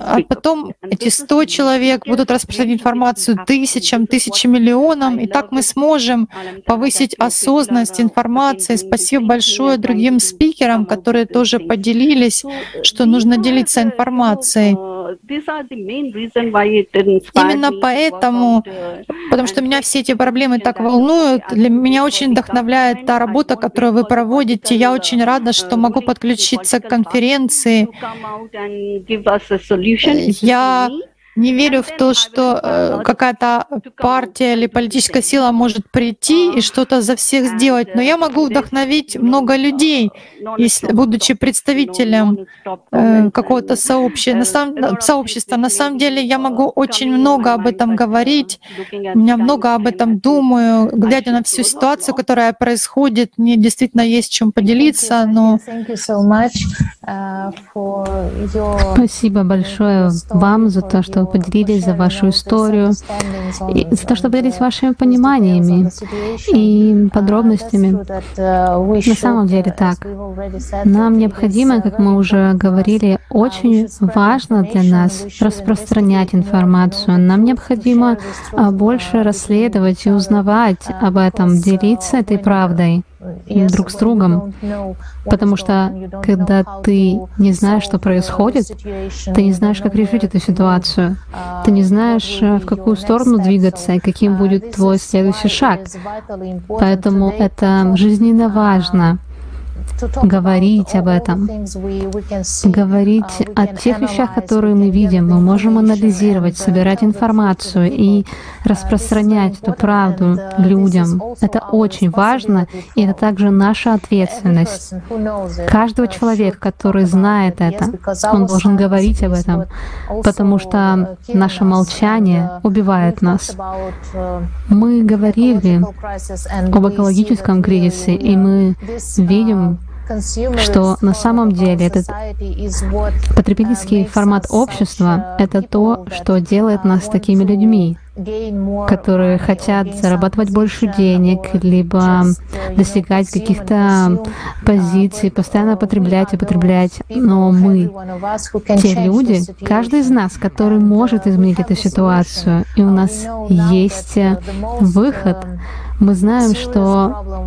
а потом эти сто человек будут распространять информацию тысячам, тысячам, миллионам, и так мы сможем повысить осознанность информации. Спасибо большое другим спикерам, которые тоже поделились, что нужно делиться информацией информацией. Именно поэтому, потому что меня все эти проблемы так волнуют, для меня очень вдохновляет та работа, которую вы проводите. Я очень рада, что могу подключиться к конференции. Я не верю в то, что э, какая-то партия или политическая сила может прийти и что-то за всех сделать, но я могу вдохновить много людей, если, будучи представителем э, какого-то сообщества. На самом, сообщества. На самом деле я могу очень много об этом говорить, я много об этом думаю, глядя на всю ситуацию, которая происходит, мне действительно есть чем поделиться, но... Спасибо большое вам за то, что поделились, за вашу историю, и за то, что поделились вашими пониманиями и подробностями. На самом деле так. Нам необходимо, как мы уже говорили, очень важно для нас распространять информацию. Нам необходимо а, больше расследовать и узнавать об этом, делиться этой правдой друг с другом, потому что когда ты не знаешь, что происходит, ты не знаешь, как решить эту ситуацию, ты не знаешь, э, в какую сторону двигаться и каким будет твой следующий шаг. Поэтому это жизненно важно говорить об этом, говорить о тех вещах, которые мы видим. Мы можем анализировать, собирать информацию и распространять эту правду людям. Это очень важно, и это также наша ответственность. Каждого человека, который знает это, он должен говорить об этом, потому что наше молчание убивает нас. Мы говорили об экологическом кризисе, и мы видим, что на самом деле этот потребительский формат общества — это то, что делает нас такими людьми, которые хотят зарабатывать больше денег, либо достигать каких-то позиций, постоянно потреблять и потреблять. Но мы, те люди, каждый из нас, который может изменить эту ситуацию, и у нас есть выход, мы знаем, что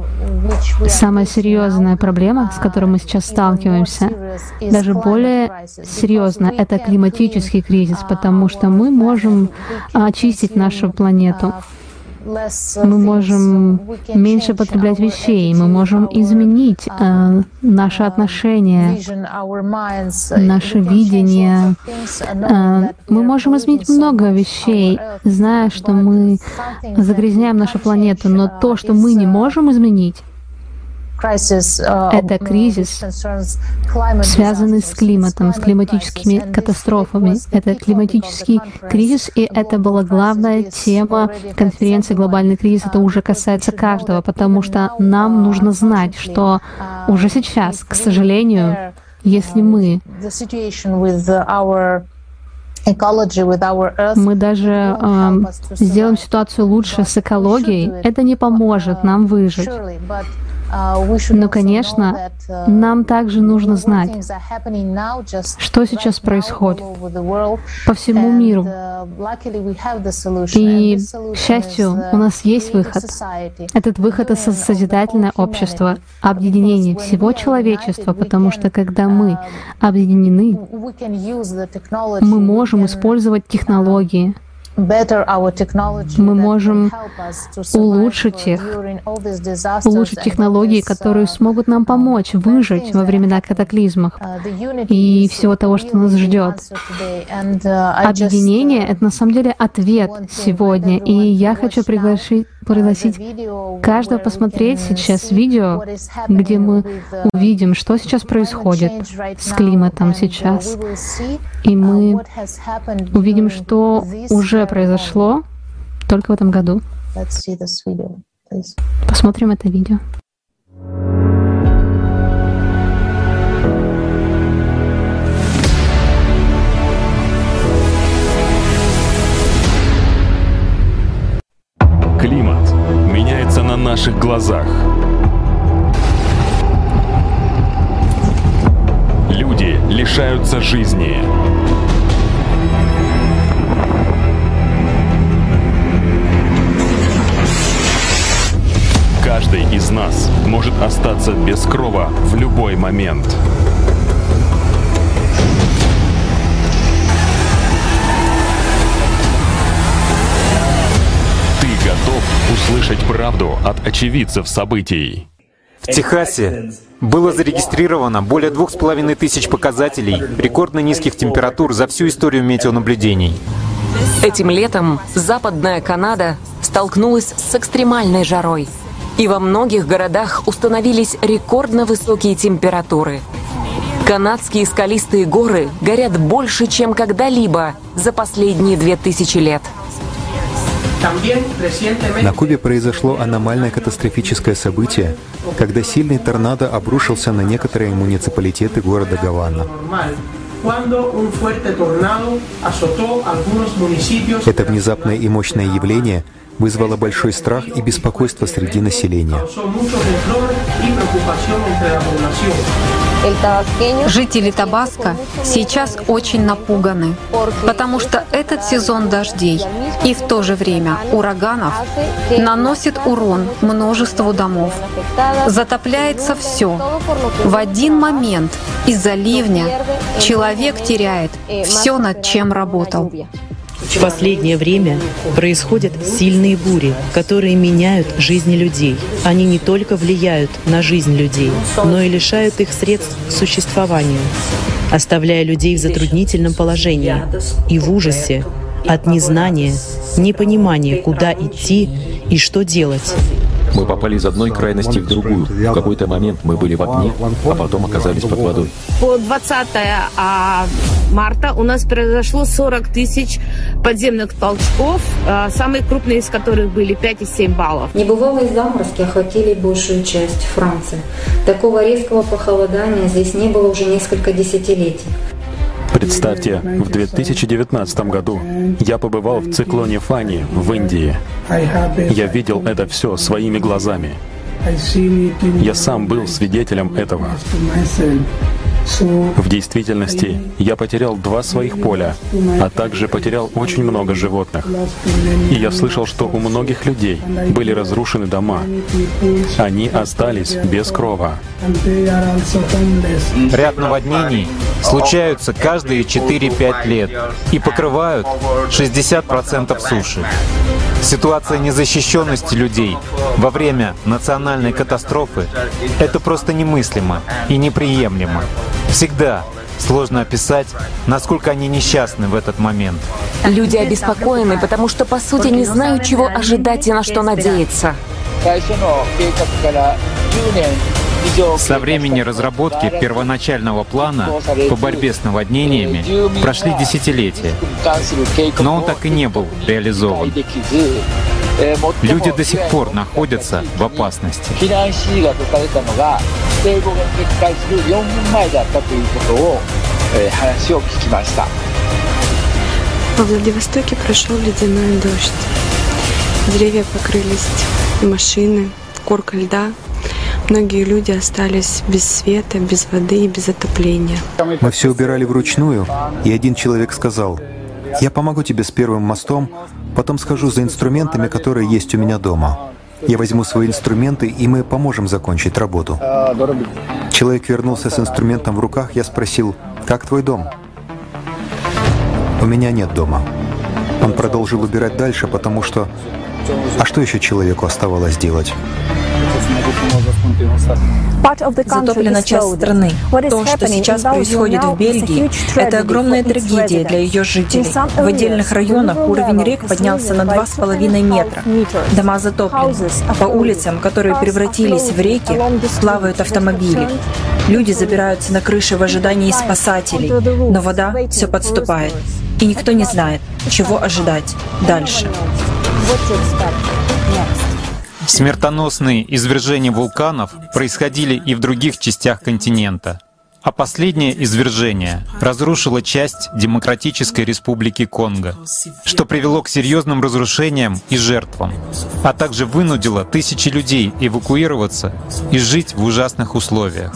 самая серьезная проблема, с которой мы сейчас сталкиваемся, даже более серьезно, это климатический кризис, потому что мы можем очистить нашу планету мы можем меньше потреблять вещей, мы можем изменить э, наше отношение, наше видение. Э, мы можем изменить много вещей, зная, что мы загрязняем нашу планету, но то, что мы не можем изменить, Это кризис, связанный с климатом, с климатическими катастрофами. Это климатический кризис, и это была главная тема конференции «Глобальный кризис». Это уже касается каждого, потому что нам нужно знать, что уже сейчас, к сожалению, если мы мы даже э, сделаем ситуацию лучше с экологией, это не поможет нам выжить. Но, конечно, нам также нужно знать, что сейчас происходит по всему миру. И, к счастью, у нас есть выход. Этот выход — это созидательное общество, объединение всего человечества, потому что когда мы объединены, мы можем использовать технологии, мы можем улучшить их, улучшить технологии, которые смогут нам помочь выжить во времена катаклизмов uh, и всего того, что нас ждет. Uh, Объединение — uh, это на самом деле ответ сегодня, и я хочу пригласить пригласить каждого посмотреть сейчас видео, где мы увидим, что сейчас происходит с климатом сейчас. И мы увидим, что уже произошло только в этом году. Посмотрим это видео. Наших глазах. Люди лишаются жизни. Каждый из нас может остаться без крова в любой момент. Услышать правду от очевидцев событий. В Техасе было зарегистрировано более двух с половиной тысяч показателей рекордно низких температур за всю историю метеонаблюдений. Этим летом Западная Канада столкнулась с экстремальной жарой. И во многих городах установились рекордно высокие температуры. Канадские скалистые горы горят больше, чем когда-либо за последние две тысячи лет. На Кубе произошло аномальное катастрофическое событие, когда сильный торнадо обрушился на некоторые муниципалитеты города Гавана. Это внезапное и мощное явление вызвало большой страх и беспокойство среди населения. Жители Табаско сейчас очень напуганы, потому что этот сезон дождей и в то же время ураганов наносит урон множеству домов. Затопляется все. В один момент из-за ливня человек теряет все, над чем работал. В последнее время происходят сильные бури, которые меняют жизни людей. Они не только влияют на жизнь людей, но и лишают их средств к существованию, оставляя людей в затруднительном положении и в ужасе от незнания, непонимания, куда идти и что делать. Мы попали из одной крайности в другую. В какой-то момент мы были в огне, а потом оказались под водой. По 20 а, марта у нас произошло 40 тысяч подземных толчков, а, самые крупные из которых были 5,7 баллов. Небывалые заморозки охватили большую часть Франции. Такого резкого похолодания здесь не было уже несколько десятилетий. Представьте, в 2019 году я побывал в циклоне Фани в Индии. Я видел это все своими глазами. Я сам был свидетелем этого. В действительности я потерял два своих поля, а также потерял очень много животных. И я слышал, что у многих людей были разрушены дома. Они остались без крова. Ряд наводнений случаются каждые 4-5 лет и покрывают 60% суши. Ситуация незащищенности людей во время национальной катастрофы — это просто немыслимо и неприемлемо. Всегда сложно описать, насколько они несчастны в этот момент. Люди обеспокоены, потому что, по сути, не знают, чего ожидать и на что надеяться. Со времени разработки первоначального плана по борьбе с наводнениями прошли десятилетия, но он так и не был реализован. Люди до сих пор находятся в опасности. Во Владивостоке прошел ледяной дождь. Деревья покрылись, машины, корка льда. Многие люди остались без света, без воды и без отопления. Мы все убирали вручную, и один человек сказал, «Я помогу тебе с первым мостом, потом схожу за инструментами, которые есть у меня дома. Я возьму свои инструменты, и мы поможем закончить работу». Человек вернулся с инструментом в руках, я спросил, «Как твой дом?» «У меня нет дома». Он продолжил убирать дальше, потому что... А что еще человеку оставалось делать? Затоплена часть страны. То, что сейчас происходит в Бельгии, это огромная трагедия для ее жителей. В отдельных районах уровень рек поднялся на 2,5 метра. Дома затоплены. По улицам, которые превратились в реки, плавают автомобили. Люди забираются на крыши в ожидании спасателей, но вода все подступает. И никто не знает, чего ожидать дальше. Смертоносные извержения вулканов происходили и в других частях континента. А последнее извержение разрушило часть Демократической Республики Конго, что привело к серьезным разрушениям и жертвам, а также вынудило тысячи людей эвакуироваться и жить в ужасных условиях.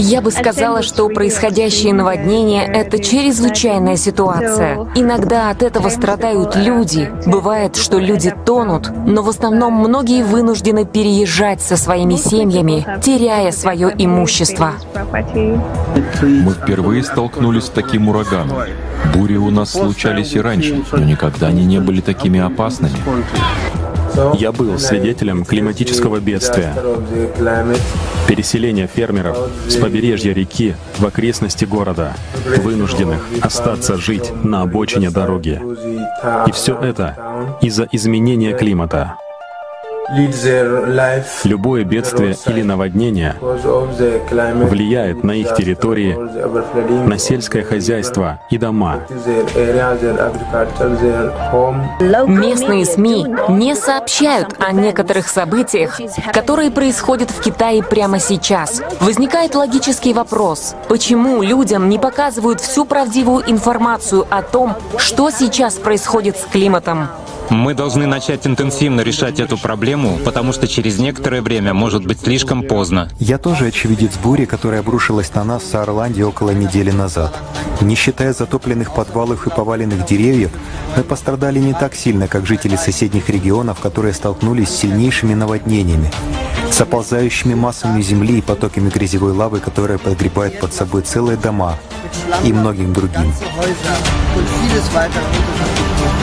Я бы сказала, что происходящее наводнение — это чрезвычайная ситуация. Иногда от этого страдают люди. Бывает, что люди тонут, но в основном многие вынуждены переезжать со своими семьями, теряя свое имущество. Мы впервые столкнулись с таким ураганом. Бури у нас случались и раньше, но никогда они не были такими опасными. Я был свидетелем климатического бедствия. Переселение фермеров с побережья реки в окрестности города, вынужденных остаться жить на обочине дороги. И все это из-за изменения климата. Любое бедствие или наводнение влияет на их территории, на сельское хозяйство и дома. Местные СМИ не сообщают о некоторых событиях, которые происходят в Китае прямо сейчас. Возникает логический вопрос, почему людям не показывают всю правдивую информацию о том, что сейчас происходит с климатом? Мы должны начать интенсивно решать эту проблему, потому что через некоторое время может быть слишком поздно. Я тоже очевидец бури, которая обрушилась на нас в Саарланде около недели назад. Не считая затопленных подвалов и поваленных деревьев, мы пострадали не так сильно, как жители соседних регионов, которые столкнулись с сильнейшими наводнениями, с оползающими массами земли и потоками грязевой лавы, которая подгребает под собой целые дома и многим другим.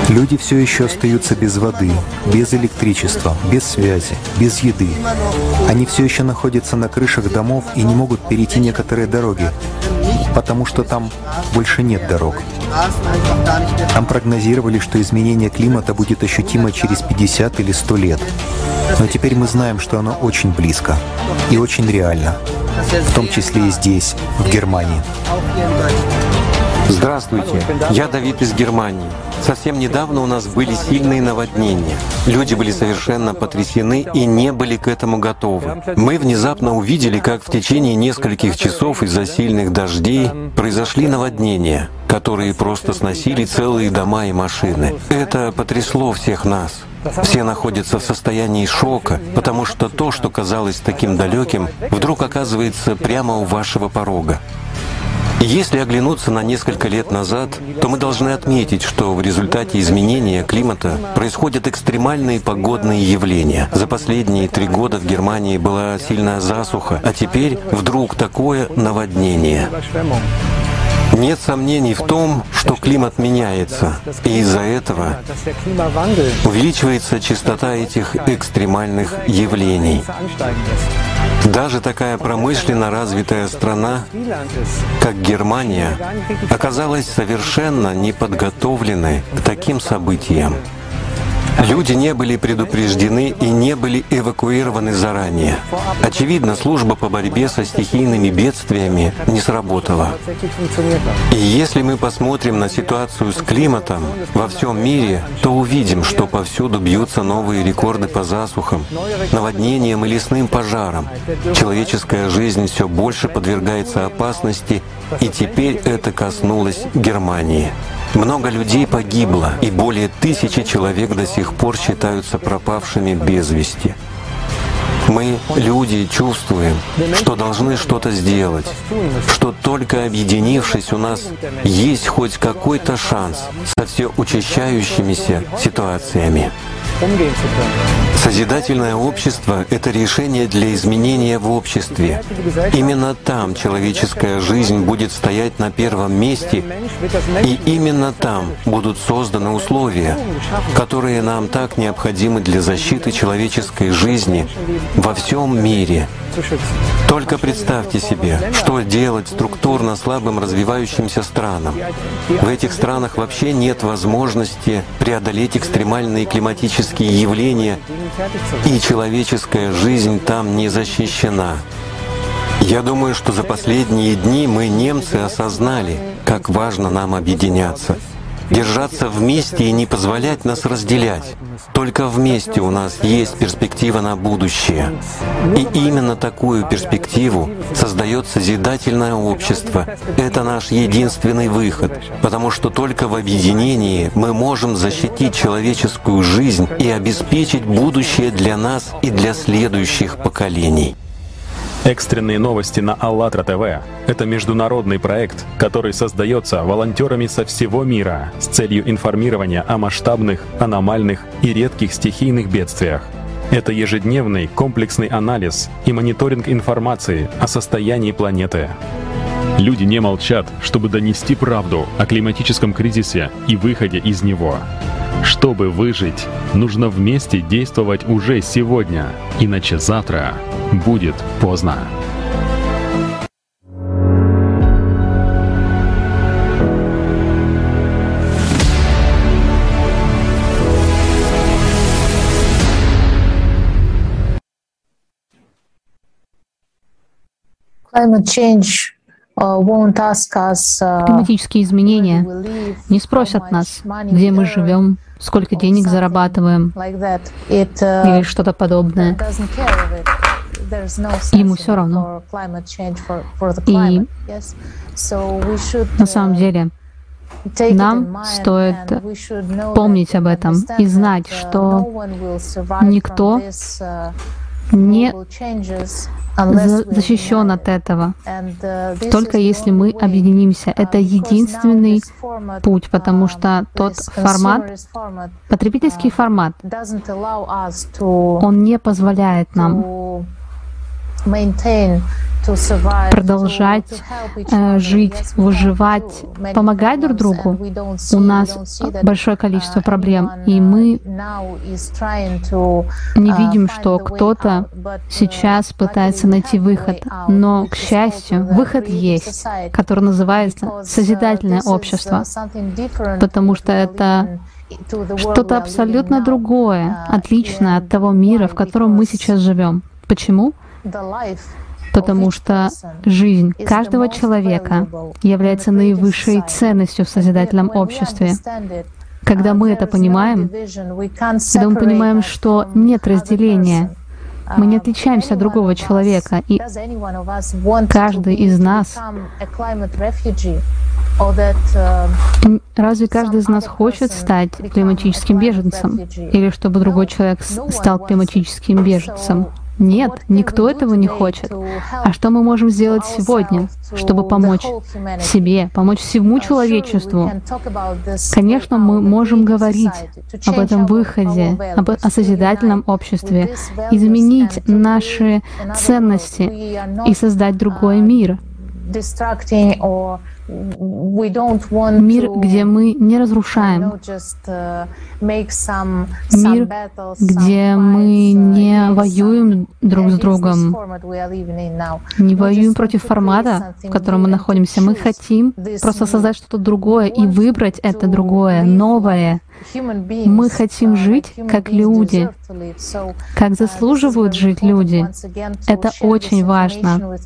Люди все еще остаются без воды, без электричества, без связи, без еды. Они все еще находятся на крышах домов и не могут перейти некоторые дороги, потому что там больше нет дорог. Там прогнозировали, что изменение климата будет ощутимо через 50 или 100 лет. Но теперь мы знаем, что оно очень близко и очень реально, в том числе и здесь, в Германии. Здравствуйте, я Давид из Германии. Совсем недавно у нас были сильные наводнения. Люди были совершенно потрясены и не были к этому готовы. Мы внезапно увидели, как в течение нескольких часов из-за сильных дождей произошли наводнения, которые просто сносили целые дома и машины. Это потрясло всех нас. Все находятся в состоянии шока, потому что то, что казалось таким далеким, вдруг оказывается прямо у вашего порога. Если оглянуться на несколько лет назад, то мы должны отметить, что в результате изменения климата происходят экстремальные погодные явления. За последние три года в Германии была сильная засуха, а теперь вдруг такое наводнение. Нет сомнений в том, что климат меняется, и из-за этого увеличивается частота этих экстремальных явлений. Даже такая промышленно развитая страна, как Германия, оказалась совершенно неподготовленной к таким событиям. Люди не были предупреждены и не были эвакуированы заранее. Очевидно, служба по борьбе со стихийными бедствиями не сработала. И если мы посмотрим на ситуацию с климатом во всем мире, то увидим, что повсюду бьются новые рекорды по засухам, наводнениям и лесным пожарам. Человеческая жизнь все больше подвергается опасности, и теперь это коснулось Германии. Много людей погибло, и более тысячи человек до сих пор считаются пропавшими без вести. Мы, люди, чувствуем, что должны что-то сделать, что только объединившись у нас есть хоть какой-то шанс со все учащающимися ситуациями. Созидательное общество — это решение для изменения в обществе. Именно там человеческая жизнь будет стоять на первом месте, и именно там будут созданы условия, которые нам так необходимы для защиты человеческой жизни во всем мире. Только представьте себе, что делать структурно слабым развивающимся странам. В этих странах вообще нет возможности преодолеть экстремальные климатические явления, и человеческая жизнь там не защищена. Я думаю, что за последние дни мы, немцы, осознали, как важно нам объединяться — держаться вместе и не позволять нас разделять. Только вместе у нас есть перспектива на будущее. И именно такую перспективу создает созидательное общество. Это наш единственный выход, потому что только в объединении мы можем защитить человеческую жизнь и обеспечить будущее для нас и для следующих поколений. Экстренные новости на АЛЛАТРА ТВ — это международный проект, который создается волонтерами со всего мира с целью информирования о масштабных, аномальных и редких стихийных бедствиях. Это ежедневный комплексный анализ и мониторинг информации о состоянии планеты. Люди не молчат, чтобы донести правду о климатическом кризисе и выходе из него. Чтобы выжить, нужно вместе действовать уже сегодня, иначе завтра будет поздно. Uh, uh, Климатические изменения не спросят нас, где мы живем, сколько денег зарабатываем uh, или что-то подобное. Ему все равно. И на самом деле нам стоит помнить об этом и знать, uh, что никто uh, не защищен от этого. Uh, Только если мы объединимся. Это единственный путь, потому что тот формат, потребительский формат, он не позволяет нам продолжать э, жить, выживать, помогать друг другу. У нас большое количество проблем, и мы не видим, что кто-то сейчас пытается найти выход. Но, к счастью, выход есть, который называется созидательное общество, потому что это что-то абсолютно другое, отличное от того мира, в котором мы сейчас живем. Почему? Потому что жизнь каждого человека является наивысшей ценностью в созидательном обществе. Когда мы это понимаем, когда мы понимаем, что нет разделения, мы не отличаемся от другого человека, и каждый из нас Разве каждый из нас хочет стать климатическим беженцем? Или чтобы другой человек стал климатическим беженцем? Нет, никто этого не хочет. А что мы можем сделать сегодня, чтобы помочь себе, помочь всему человечеству? Конечно, мы можем говорить об этом выходе, об, о созидательном обществе, изменить наши ценности и создать другой мир. Мир, где мы не разрушаем. Uh, Мир, где мы не воюем друг с другом, не воюем против формата, в котором мы находимся. Мы хотим просто создать что-то другое и выбрать это другое, новое — Мы хотим жить как люди, как заслуживают жить люди. Это очень важно.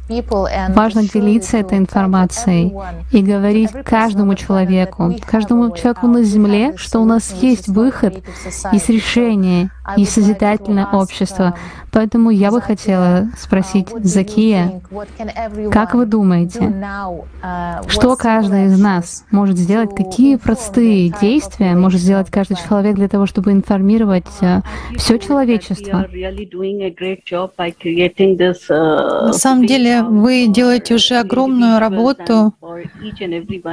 Важно делиться этой информацией и говорить каждому человеку, каждому человеку на Земле, что у нас есть выход, есть решение, и созидательное общество. Поэтому я бы хотела спросить Закия, как вы думаете, что каждый из нас может сделать, какие простые действия может сделать каждый человек для того, чтобы информировать э, все человечество? На самом деле вы делаете уже огромную работу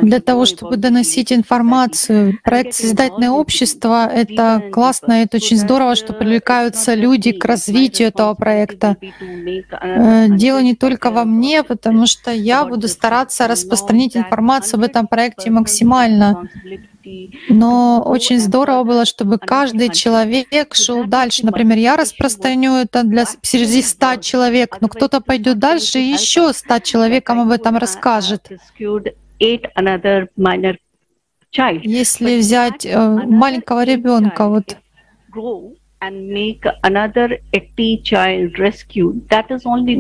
для того, чтобы доносить информацию. Проект «Созидательное общество» — это классно, это очень здорово, что привлекаются люди к развитию этого проекта. Э, дело не только во мне, потому что я буду стараться распространить информацию об этом проекте максимально. Но очень здорово было, чтобы каждый человек шел дальше. Например, я распространю это для среди 100 человек, но кто-то пойдет дальше и еще 100 человекам об этом расскажет. Если взять э, маленького ребенка, вот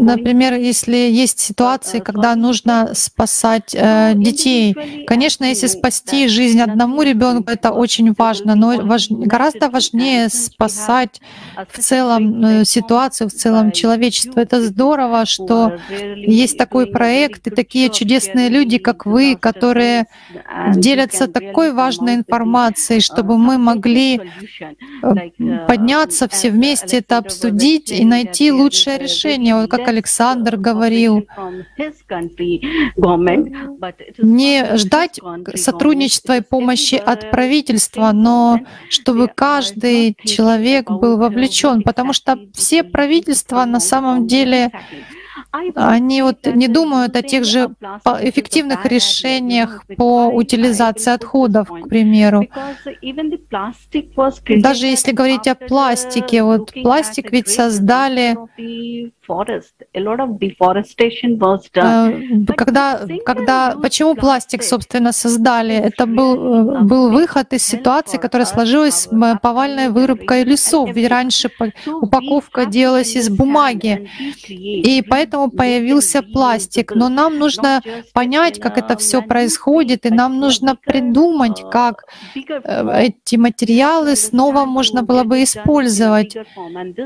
Например, если есть ситуации, когда нужно спасать э, детей. Конечно, если спасти жизнь одному ребенку, это очень важно, но важ, гораздо важнее спасать в целом э, ситуацию, в целом человечество. Это здорово, что есть такой проект и такие чудесные люди, как вы, которые делятся такой важной информацией, чтобы мы могли э, поднять подняться все вместе, это обсудить и найти лучшее решение, вот как Александр говорил. Не ждать сотрудничества и помощи от правительства, но чтобы каждый человек был вовлечен, потому что все правительства на самом деле они вот не думают о тех же эффективных решениях по утилизации отходов, к примеру. Даже если говорить о пластике, вот пластик ведь создали когда, когда, почему пластик, собственно, создали? Это был, э, был выход из ситуации, которая сложилась с повальной вырубкой лесов. Ведь раньше упаковка делалась из бумаги, и поэтому появился пластик. Но нам нужно понять, как это все происходит, и нам нужно придумать, как э, эти материалы снова можно было бы использовать.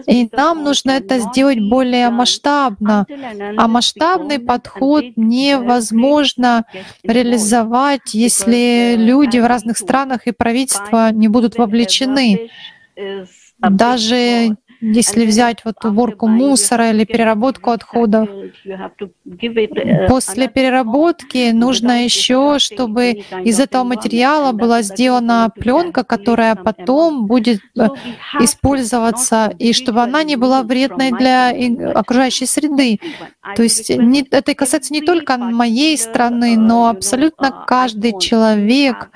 И нам нужно это сделать более масштабно. А масштабный подход невозможно реализовать, если люди в разных странах и правительства не будут вовлечены. Даже если взять вот уборку мусора или переработку отходов, после переработки нужно еще, чтобы из этого материала была сделана пленка, которая потом будет э, использоваться, и чтобы она не была вредной для окружающей среды. То есть не, это касается не только моей страны, но абсолютно каждый человек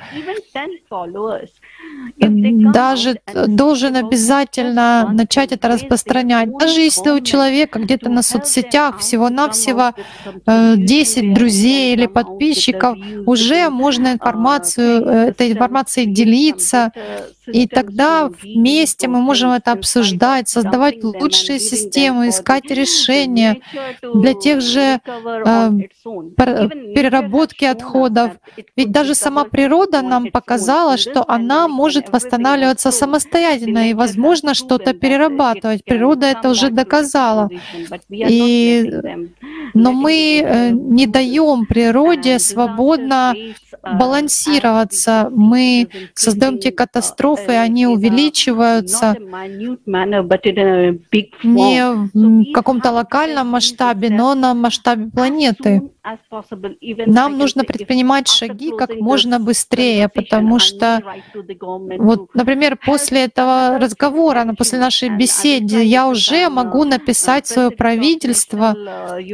даже должен обязательно начать это распространять. Даже если у человека где-то на соцсетях всего-навсего 10 э, друзей или подписчиков, уже можно информацию, э, этой информацией делиться, и тогда вместе мы можем это обсуждать, создавать лучшие системы, искать решения для тех же э, переработки отходов. Ведь даже сама природа нам показала, что она может восстанавливаться самостоятельно и, возможно, что-то перерабатывать. Природа это уже доказала. И, но мы э, не даем природе свободно балансироваться. Мы создаем те катастрофы, они увеличиваются не в каком-то локальном масштабе, но на масштабе планеты. Нам нужно предпринимать шаги как можно быстрее, потому что, вот, например, после этого разговора, после нашей беседы, я уже могу написать свое правительство,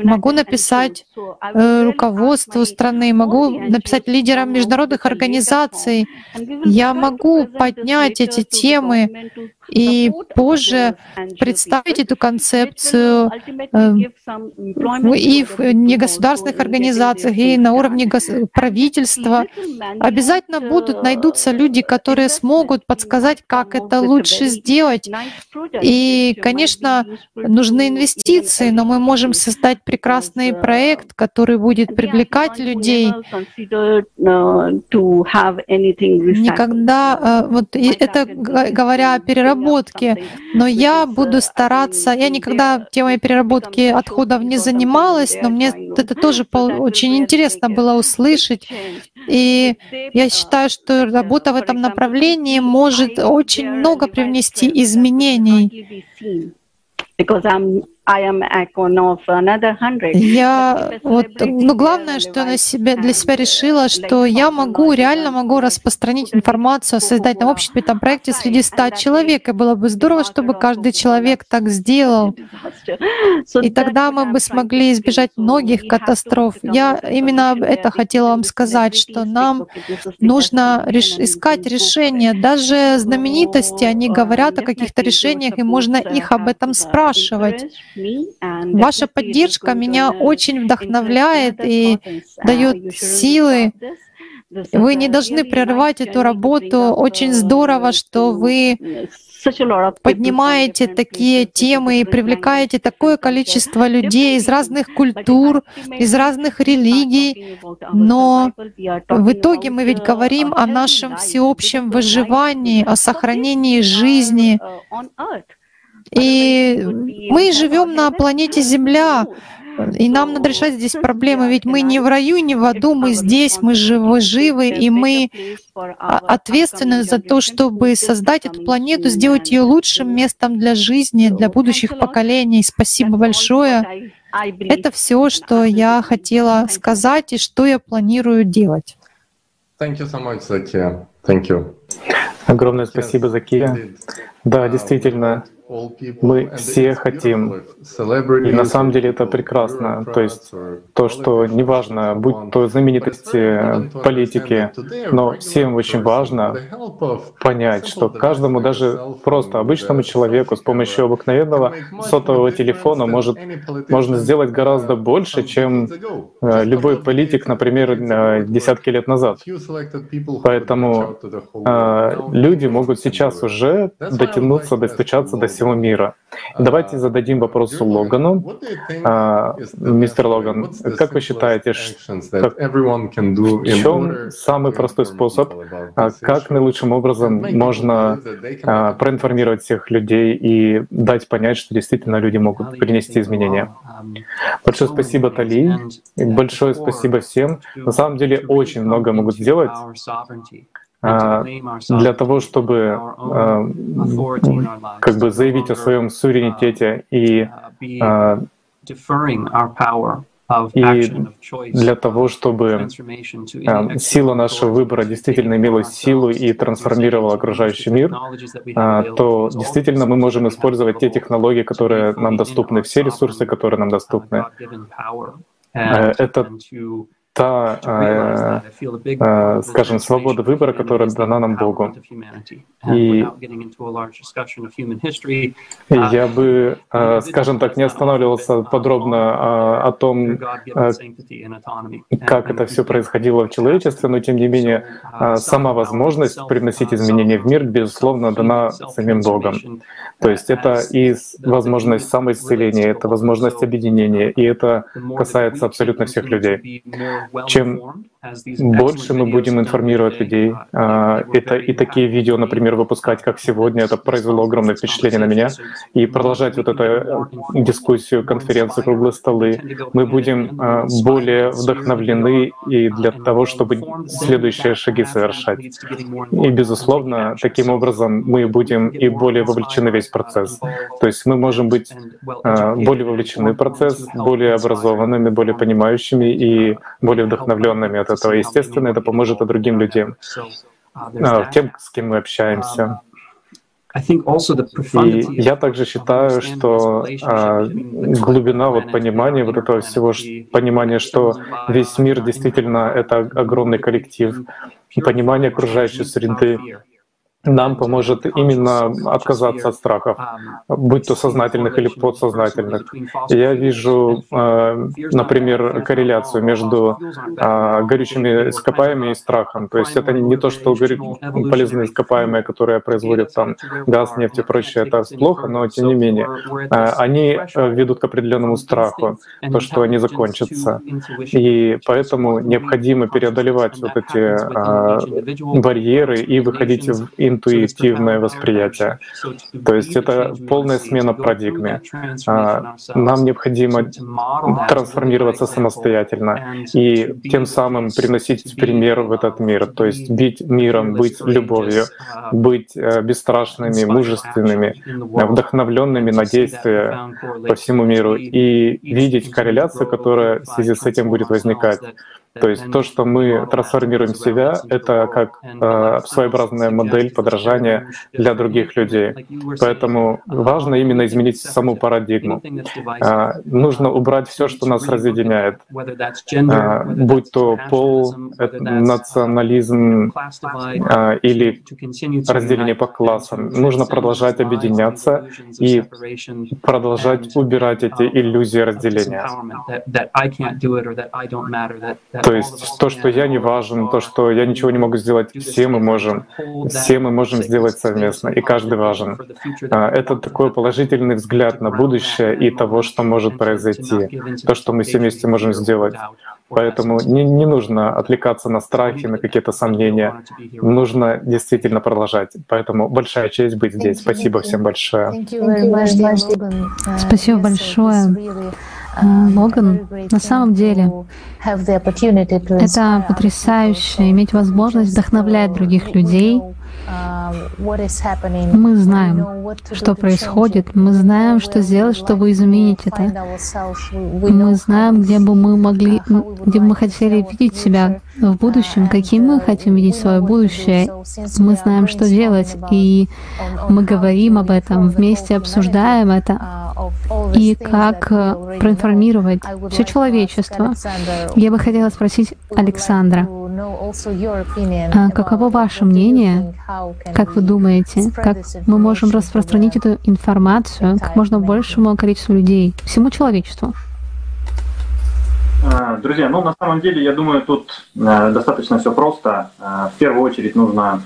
могу написать э, руководству страны, могу написать лидерам международных организаций. Я могу поднять эти темы и позже представить эту концепцию э, и в негосударственных организациях, и на уровне правительства. Обязательно будут, найдутся люди, которые смогут подсказать, как это лучше сделать. И, конечно, нужны инвестиции, но мы можем создать прекрасный проект, который будет привлекать людей. Никогда, э, вот это говоря о переработке, но я буду стараться, я никогда темой переработки отходов не занималась, но мне это тоже очень интересно было услышать. И я считаю, что работа в этом направлении может очень много привнести изменений. Я вот, ну главное, что на себя, для себя решила, что я могу, реально могу распространить информацию о создательном обществе, там проекте среди ста человек. И было бы здорово, чтобы каждый человек так сделал. И тогда мы бы смогли избежать многих катастроф. Я именно это хотела вам сказать, что нам нужно реш- искать решения. Даже знаменитости, они говорят о каких-то решениях, и можно их об этом спрашивать. Ваша поддержка меня очень вдохновляет и дает силы. Вы не должны прерывать эту работу. Очень здорово, что вы поднимаете такие темы и привлекаете такое количество людей из разных культур, из разных религий. Но в итоге мы ведь говорим о нашем всеобщем выживании, о сохранении жизни. И мы живем на планете Земля, и нам надо решать здесь проблемы, ведь мы не в раю, не в аду, мы здесь, мы живы, живы, и мы ответственны за то, чтобы создать эту планету, сделать ее лучшим местом для жизни, для будущих поколений. Спасибо большое. Это все, что я хотела сказать и что я планирую делать. Thank you so much, Zakia. Thank you. Огромное спасибо, Закия. Да, действительно, мы все хотим. И на самом деле это прекрасно. То есть то, что неважно, будь то знаменитости, политики, но всем очень важно понять, что каждому, даже просто обычному человеку с помощью обыкновенного сотового телефона может, можно сделать гораздо больше, чем э, любой политик, например, э, десятки лет назад. Поэтому э, люди могут сейчас уже дотянуться, достучаться до всего мира. Давайте зададим вопрос Логану. А, мистер Логан, как вы считаете, как, в чем самый простой способ, а, как наилучшим образом можно а, проинформировать всех людей и дать понять, что действительно люди могут принести изменения? Большое спасибо, Тали. Большое спасибо всем. На самом деле очень много могут сделать. А, для того, чтобы а, как бы заявить о своем суверенитете и а, и для того, чтобы сила нашего выбора действительно имела силу и трансформировала окружающий мир, то действительно мы можем использовать те технологии, которые нам доступны, все ресурсы, которые нам доступны. Э, это та, э, э, скажем, свобода выбора, которая дана нам Богу. И я бы, э, скажем так, не останавливался подробно о том, как это все происходило в человечестве, но тем не менее сама возможность привносить изменения в мир, безусловно, дана самим Богом. То есть это и возможность самоисцеления, это возможность объединения, и это касается абсолютно всех людей. Чем больше мы будем информировать людей, а, это и такие видео, например, выпускать, как сегодня, это произвело огромное впечатление на меня, и продолжать вот эту дискуссию, конференции, круглые столы, мы будем а, более вдохновлены и для того, чтобы следующие шаги совершать. И, безусловно, таким образом мы будем и более вовлечены в весь процесс. То есть мы можем быть а, более вовлечены в процесс, более образованными, более понимающими и более вдохновленными от этого. Естественно, это поможет и другим людям, а, тем, с кем мы общаемся. И я также считаю, что а, глубина вот понимания вот этого всего, понимания, что весь мир действительно это огромный коллектив, понимание окружающей среды, нам поможет именно отказаться от страхов, будь то сознательных или подсознательных. Я вижу, э, например, корреляцию между э, горючими ископаемыми и страхом. То есть это не то, что полезные ископаемые, которые производят там газ, нефть и прочее, это плохо, но тем не менее э, они ведут к определенному страху, то, что они закончатся. И поэтому необходимо преодолевать вот эти барьеры и выходить в интуитивное восприятие. То есть это полная смена парадигмы. А, нам необходимо трансформироваться самостоятельно и тем самым приносить пример в этот мир. То есть бить миром, быть любовью, быть э, бесстрашными, мужественными, вдохновленными на действия по всему миру и видеть корреляцию, которая в связи с этим будет возникать. То есть то, что мы трансформируем себя, это как э, своеобразная модель подражания для других людей. Поэтому важно именно изменить саму парадигму. Э, нужно убрать все, что нас разъединяет, э, будь то пол, национализм э, или разделение по классам. Нужно продолжать объединяться и продолжать убирать эти иллюзии разделения. То есть то, что я не важен, то, что я ничего не могу сделать, все мы можем. Все мы можем сделать совместно, и каждый важен. А, это такой положительный взгляд на будущее и того, что может произойти, то, что мы все вместе можем сделать. Поэтому не, не нужно отвлекаться на страхи, на какие-то сомнения. Нужно действительно продолжать. Поэтому большая честь быть здесь. Спасибо всем большое. Спасибо большое. А, Логан, на самом деле, это потрясающе иметь возможность вдохновлять других людей, мы знаем, что происходит, мы знаем, что сделать, чтобы изменить это. Мы знаем, где бы мы могли, где бы мы хотели видеть себя в будущем, каким мы хотим видеть свое будущее. Мы знаем, что делать, и мы говорим об этом, вместе обсуждаем это, и как э, проинформировать все человечество. Я бы хотела спросить Александра, а каково ваше мнение? Как вы думаете, как мы можем распространить эту информацию как можно большему количеству людей, всему человечеству? А, друзья, ну на самом деле, я думаю, тут э, достаточно все просто. Э, в первую очередь нужно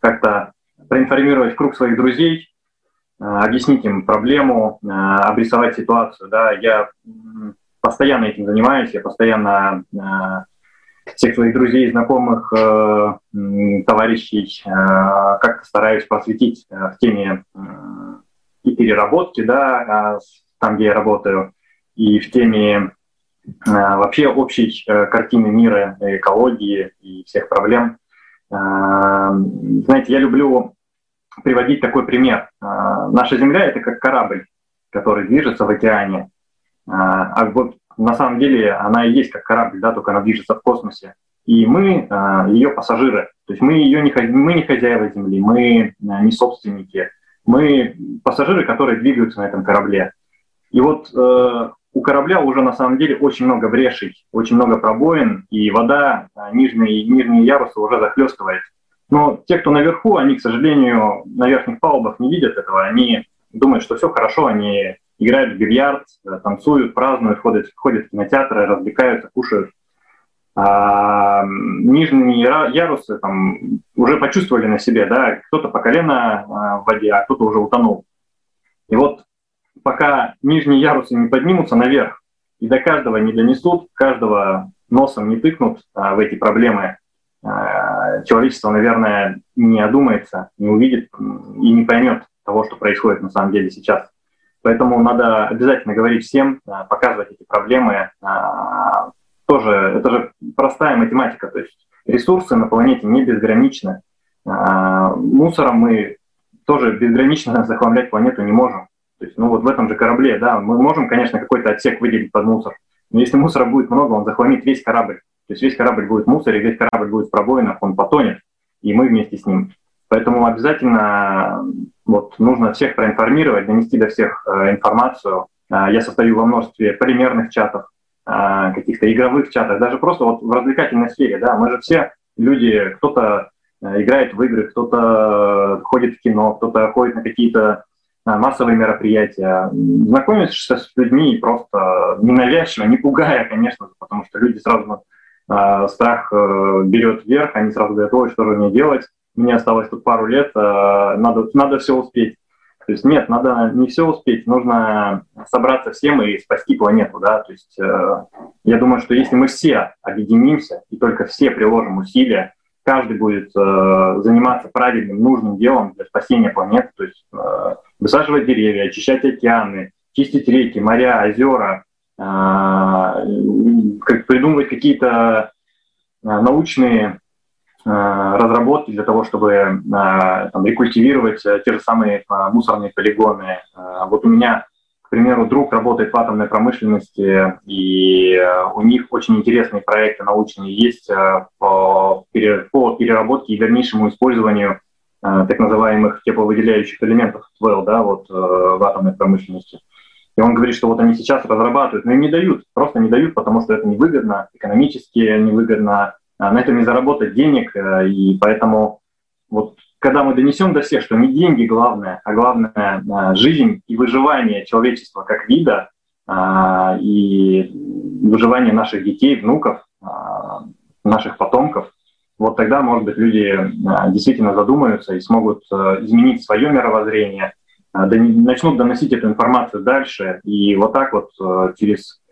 как-то проинформировать круг своих друзей, объяснить им проблему, обрисовать ситуацию. Да, я постоянно этим занимаюсь, я постоянно всех своих друзей, знакомых, э, товарищей э, как-то стараюсь посвятить э, в теме и переработки, да, там, где я работаю, и в теме вообще общей картины мира, экологии и всех проблем. Знаете, я люблю приводить такой пример. Наша Земля — это как корабль, который движется в океане. А вот на самом деле она и есть как корабль, да, только она движется в космосе. И мы э, ее пассажиры. То есть мы, ее не, мы не хозяева Земли, мы э, не собственники. Мы пассажиры, которые двигаются на этом корабле. И вот э, у корабля уже на самом деле очень много брешей, очень много пробоин, и вода, э, нижние, нижние ярусы уже захлестывает. Но те, кто наверху, они, к сожалению, на верхних палубах не видят этого. Они думают, что все хорошо, они играют в бильярд, э, танцуют, празднуют, ходят, ходят в кинотеатры, развлекаются, кушают. А нижние ярусы там, уже почувствовали на себе, да, кто-то по колено а, в воде, а кто-то уже утонул. И вот пока нижние ярусы не поднимутся наверх и до каждого не донесут, каждого носом не тыкнут а, в эти проблемы, а, человечество, наверное, не одумается, не увидит и не поймет того, что происходит на самом деле сейчас. Поэтому надо обязательно говорить всем, а, показывать эти проблемы. А, тоже это же простая математика, то есть ресурсы на планете не безграничны. А, мусором мы тоже безгранично захламлять планету не можем. То есть, ну вот в этом же корабле, да, мы можем, конечно, какой-то отсек выделить под мусор, но если мусора будет много, он захламит весь корабль. То есть весь корабль будет в мусоре, весь корабль будет в пробоинах, он потонет, и мы вместе с ним. Поэтому обязательно вот, нужно всех проинформировать, донести до всех э, информацию. Э, я состою во множестве примерных чатов, э, каких-то игровых чатах, даже просто вот в развлекательной сфере. Да, мы же все люди, кто-то играет в игры, кто-то ходит в кино, кто-то ходит на какие-то массовые мероприятия. Знакомишься с людьми просто ненавязчиво, не пугая, конечно, потому что люди сразу страх берет вверх, они сразу говорят, ой, что же мне делать, мне осталось тут пару лет, надо, надо все успеть. То есть нет, надо не все успеть, нужно собраться всем и спасти планету, да. То есть э, я думаю, что если мы все объединимся и только все приложим усилия, каждый будет э, заниматься правильным, нужным делом для спасения планеты, то есть э, высаживать деревья, очищать океаны, чистить реки, моря, озера, э, придумывать какие-то э, научные Э, разработки для того, чтобы э, там, рекультивировать э, те же самые мусорные полигоны. Вот у меня, к примеру, друг работает в атомной промышленности, и у них очень интересные проекты научные есть по, переработке и дальнейшему использованию так называемых тепловыделяющих элементов ТВЛ да, вот, в атомной промышленности. И он говорит, что вот они сейчас разрабатывают, но им не дают, просто не дают, потому что это невыгодно, экономически невыгодно, на этом не заработать денег, э, и поэтому вот когда мы донесем до всех, что не деньги главное, а главное э, жизнь и выживание человечества как вида, а, и выживание наших детей, внуков, а, наших потомков, вот тогда, может быть, люди действительно задумаются и смогут э, изменить свое мировоззрение, начнут доносить эту информацию дальше, и вот так вот через,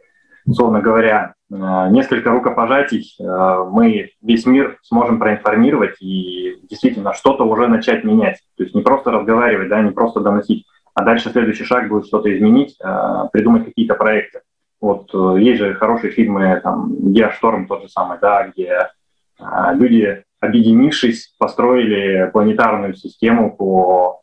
условно говоря, Э, несколько рукопожатий, э, мы весь мир сможем проинформировать и действительно что-то уже начать менять. То есть не просто разговаривать, да, не просто доносить, а дальше следующий шаг будет что-то изменить, э, придумать какие-то проекты. Вот есть же хорошие фильмы, там, Геошторм тот же самый, да, где люди, объединившись, построили планетарную систему по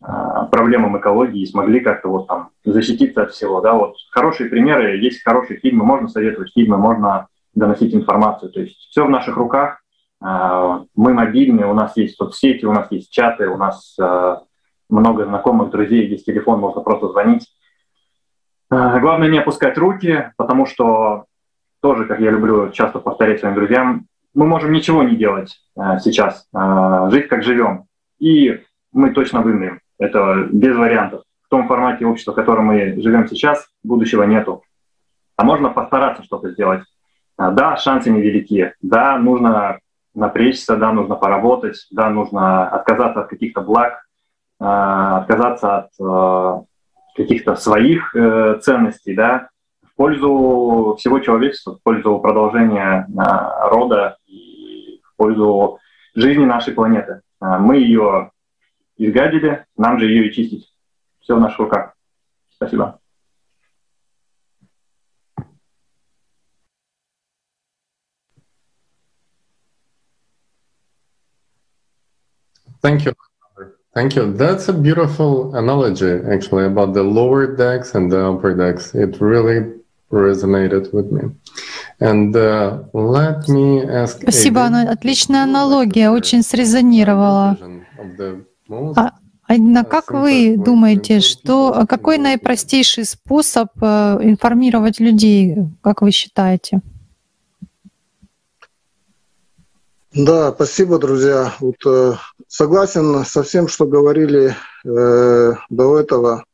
проблемам экологии и смогли как-то вот там защититься от всего, да, вот хорошие примеры, есть хорошие фильмы, можно советовать фильмы, можно доносить информацию, то есть все в наших руках, а, мы мобильные, у нас есть соцсети, у нас есть чаты, у нас а, много знакомых, друзей, есть телефон, можно просто звонить. Главное не опускать руки, потому что тоже, как я люблю часто повторять своим друзьям, мы можем ничего не делать сейчас, жить как живем, и мы точно вымрем. Это без вариантов. В том формате общества, в котором мы живем сейчас, будущего нету. А можно постараться что-то сделать. А, да, шансы невелики. Да, нужно напрячься, да, нужно поработать, да, нужно отказаться от каких-то благ, а, отказаться от э, каких-то своих э, ценностей, да, в пользу всего человечества, в пользу продолжения а, рода и в пользу жизни нашей планеты. Мы ее изгадили, нам же ее и чистить. Все в наших руках. Спасибо. Thank you. Thank you. That's a beautiful analogy, actually, about the lower decks and the upper decks. It really resonated with me. And uh, let me ask Спасибо, отличная аналогия, очень срезонировала. А, а как вы думаете, что, какой наипростейший способ э, информировать людей, как вы считаете? Да, спасибо, друзья. Вот, э, согласен со всем, что говорили э, до этого.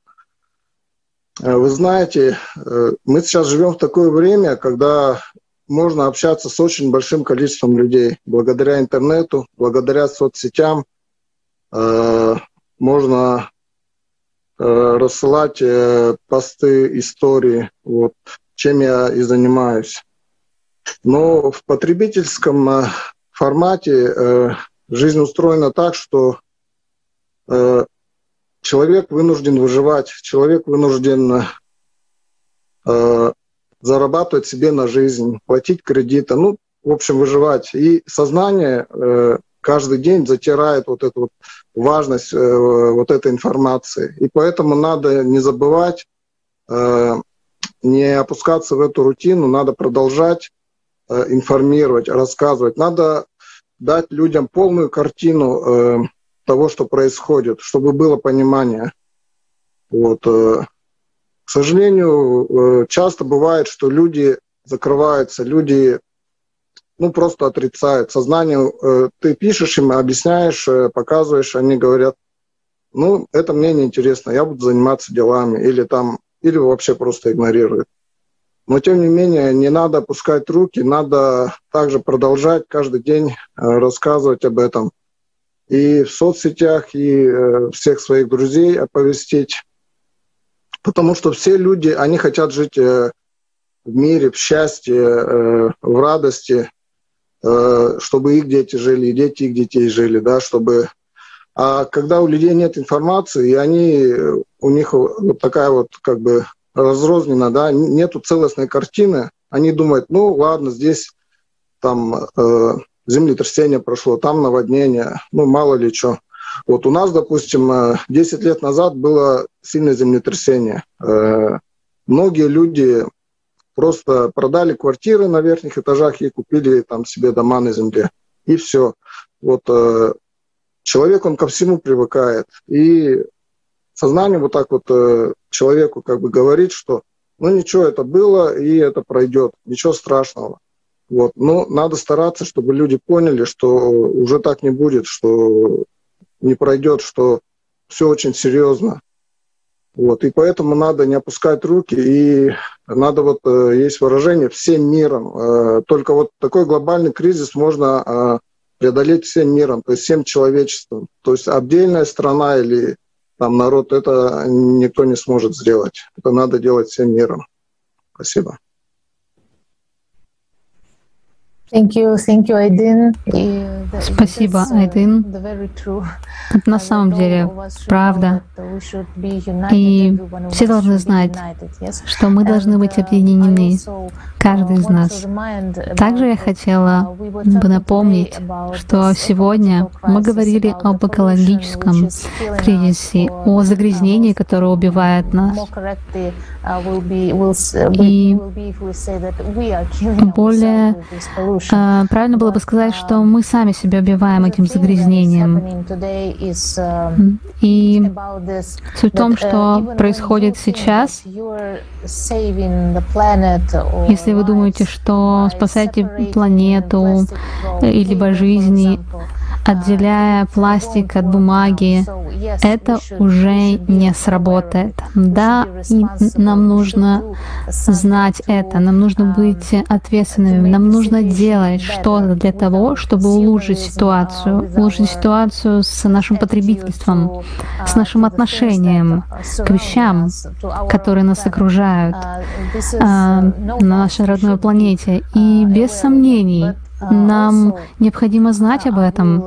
Э, вы знаете, э, мы сейчас живем в такое время, когда можно общаться с очень большим количеством людей благодаря интернету, благодаря соцсетям. Э, можно э, рассылать э, посты, истории, вот, чем я и занимаюсь. Но в потребительском формате жизнь устроена так, что человек вынужден выживать, человек вынужден зарабатывать себе на жизнь, платить кредиты, ну, в общем, выживать. И сознание каждый день затирает вот эту вот важность э, вот этой информации. И поэтому надо не забывать, э, не опускаться в эту рутину, надо продолжать э, информировать, рассказывать. Надо дать людям полную картину того, что происходит, чтобы было понимание. Вот. К сожалению, часто бывает, что люди закрываются, люди ну, просто отрицают. Сознание, ты пишешь им, объясняешь, показываешь, они говорят, ну, это мне неинтересно, я буду заниматься делами, или там, или вообще просто игнорируют. Но, тем не менее, не надо опускать руки, надо также продолжать каждый день э, рассказывать об этом. И в соцсетях, и э, всех своих друзей оповестить. Потому что все люди, они хотят жить э, в мире, в счастье, в радости, чтобы их дети жили, и дети их детей жили, да, чтобы а когда у людей нет информации, и они, у них вот такая вот как бы разрознена, да, нету целостной картины, они думают, ну ладно, здесь там э, землетрясение прошло, там наводнение, ну мало ли что. Вот у нас, допустим, 10 э, лет назад было сильное землетрясение. Э, многие люди просто продали квартиры на верхних этажах и купили там себе дома на земле. И все. Вот э, человек, он ко всему привыкает. И сознание вот так вот э, человеку как бы говорит, что ну ничего, это было, и это пройдет, ничего страшного. Вот. Но надо стараться, чтобы люди поняли, что уже так не будет, что не пройдет, что все очень серьезно. Вот. И поэтому надо не опускать руки, и надо вот, э, есть выражение, всем миром. Э, только вот такой глобальный кризис можно преодолеть всем миром, то есть всем человечеством. То есть отдельная страна или там народ, это никто не сможет сделать. Это надо делать всем миром. Спасибо. Спасибо, Айдин. Это на самом деле правда. И все должны знать, что мы должны быть объединены, каждый из нас. Также я хотела бы напомнить, что сегодня мы говорили об экологическом кризисе, о загрязнении, которое убивает нас. И более э, правильно было бы сказать, что мы сами себя убиваем этим загрязнением. И суть в том, что происходит сейчас, если вы думаете, что спасаете планету или жизни, отделяя пластик от бумаги, это уже не сработает. Да, нам нужно знать это, нам нужно быть ответственными, нам нужно делать что-то для того, чтобы улучшить ситуацию, улучшить ситуацию с нашим потребительством, с нашим отношением к вещам, которые нас окружают а, на нашей родной планете. И без сомнений, нам необходимо знать об этом.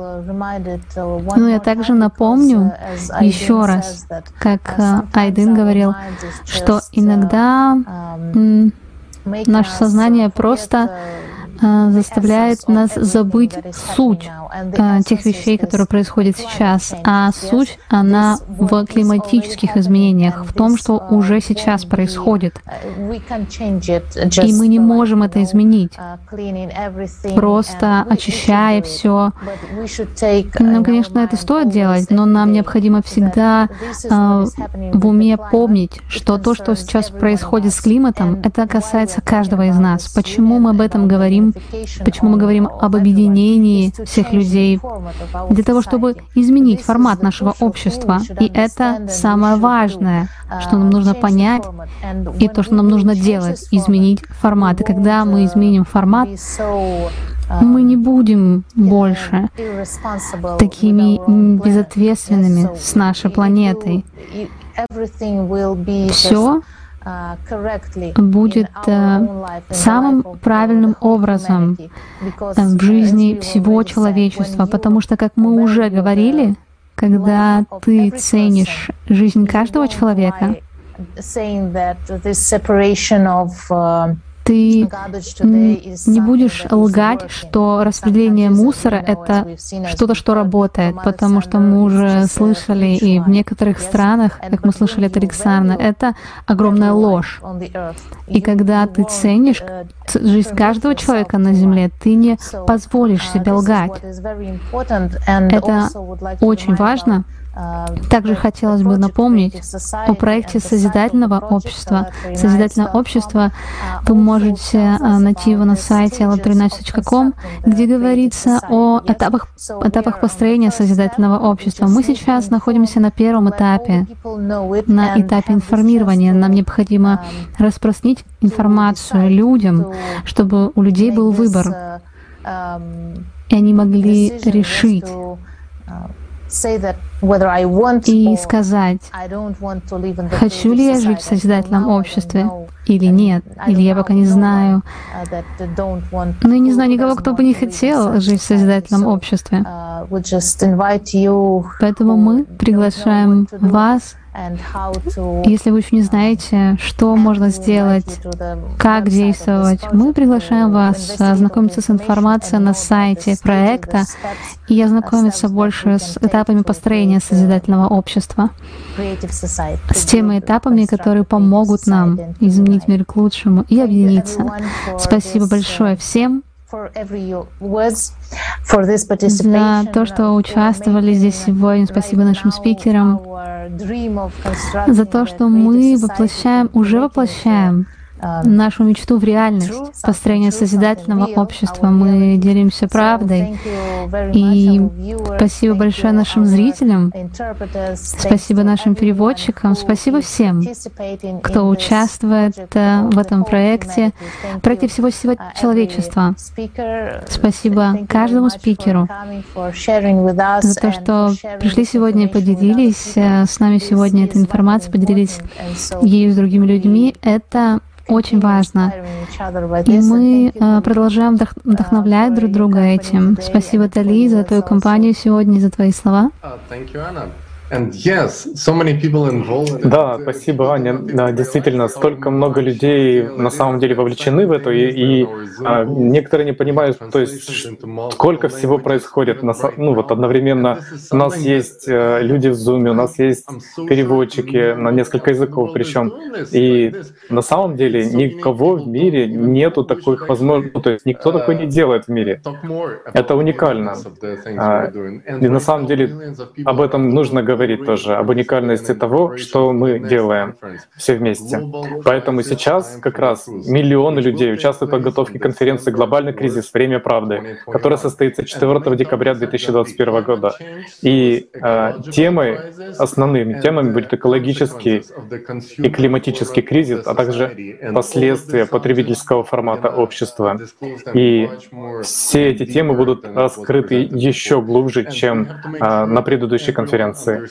Но я также напомню еще раз, как э, Айдин говорил, что иногда наше сознание просто э, заставляет нас забыть суть тех вещей, которые происходят сейчас. А суть, она в климатических изменениях, в том, что уже сейчас происходит. И мы не можем это изменить, просто очищая все. Нам, конечно, это стоит делать, но нам необходимо всегда э, в уме помнить, что то, что сейчас происходит с климатом, это касается каждого из нас. Почему мы об этом говорим? Почему мы говорим об объединении всех людей? Людей для того, чтобы изменить формат нашего общества. И это самое важное, что нам нужно понять, и то, что нам нужно делать, изменить формат. И когда мы изменим формат, мы не будем больше такими безответственными с нашей планетой. Все будет э, самым правильным образом э, в жизни всего человечества, потому что, как мы уже говорили, когда ты ценишь жизнь каждого человека, ты не будешь лгать, что распределение мусора — это что-то, что работает, потому что мы уже слышали, и в некоторых странах, как мы слышали от Александра, это огромная ложь. И когда ты ценишь жизнь каждого человека на Земле, ты не позволишь себе лгать. Это очень важно, также хотелось бы напомнить о проекте Созидательного общества. Созидательное общество вы можете а, найти его на сайте allo13.com, где говорится о этапах, этапах построения Созидательного общества. Мы сейчас находимся на первом этапе, на этапе информирования. Нам необходимо распространить информацию людям, чтобы у людей был выбор, и они могли решить, и сказать, хочу ли я жить в созидательном обществе или нет, или я пока не знаю. Uh, Но я не знаю никого, кто бы не хотел жить в созидательном обществе. Uh, Поэтому мы приглашаем вас если вы еще не знаете, что можно сделать, как действовать, мы приглашаем вас ознакомиться с информацией на сайте проекта и ознакомиться больше с этапами построения созидательного общества, с теми этапами, которые помогут нам изменить мир к лучшему и объединиться. Спасибо большое всем за то, что участвовали здесь сегодня. Спасибо нашим спикерам за то, что мы воплощаем, уже воплощаем нашу мечту в реальность, построение созидательного общества. Мы делимся правдой. И спасибо большое нашим зрителям, спасибо нашим переводчикам, спасибо всем, кто участвует э, в этом проекте, проекте всего человечества. Спасибо каждому спикеру за то, что пришли сегодня и поделились э, с нами сегодня этой информацией, поделились ею с другими людьми. Это очень важно. И мы э, продолжаем вдохновлять друг друга этим. Спасибо, Тали, за твою компанию сегодня, за твои слова. Да, спасибо, Аня. Действительно, столько много людей на самом деле вовлечены в это, и, и а, некоторые не понимают, то есть сколько всего происходит. На, ну вот одновременно у нас есть э, люди в Zoom, у нас есть переводчики на несколько языков причем. И на самом деле никого в мире нету таких возможностей, ну, то есть никто такой не делает в мире. Это уникально. А, и на самом деле об этом нужно говорить говорит тоже об уникальности того, что мы делаем все вместе. Поэтому сейчас как раз миллионы людей участвуют в подготовке конференции «Глобальный кризис. Время правды», которая состоится 4 декабря 2021 года. И э, темой, основными темами будет экологический и климатический кризис, а также последствия потребительского формата общества. И все эти темы будут раскрыты еще глубже, чем э, на предыдущей конференции.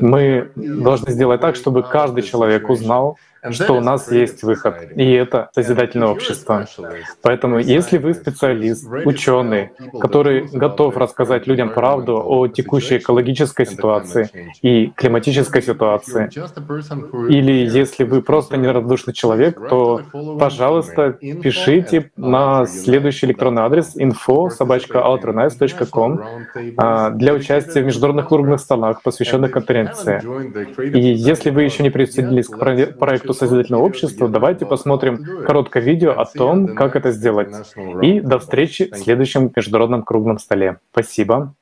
Мы должны сделать так, чтобы каждый человек узнал, что у нас есть выход, и это созидательное общество. Поэтому, если вы специалист, ученый, который готов рассказать людям правду о текущей экологической ситуации и климатической ситуации, или если вы просто неравнодушный человек, то, пожалуйста, пишите на следующий электронный адрес info а, для участия в международных круглых столах, посвященных конференции. И если вы еще не присоединились к проекту Созидательного общества, давайте посмотрим короткое видео о том, как это сделать. И до встречи в следующем международном круглом столе. Спасибо.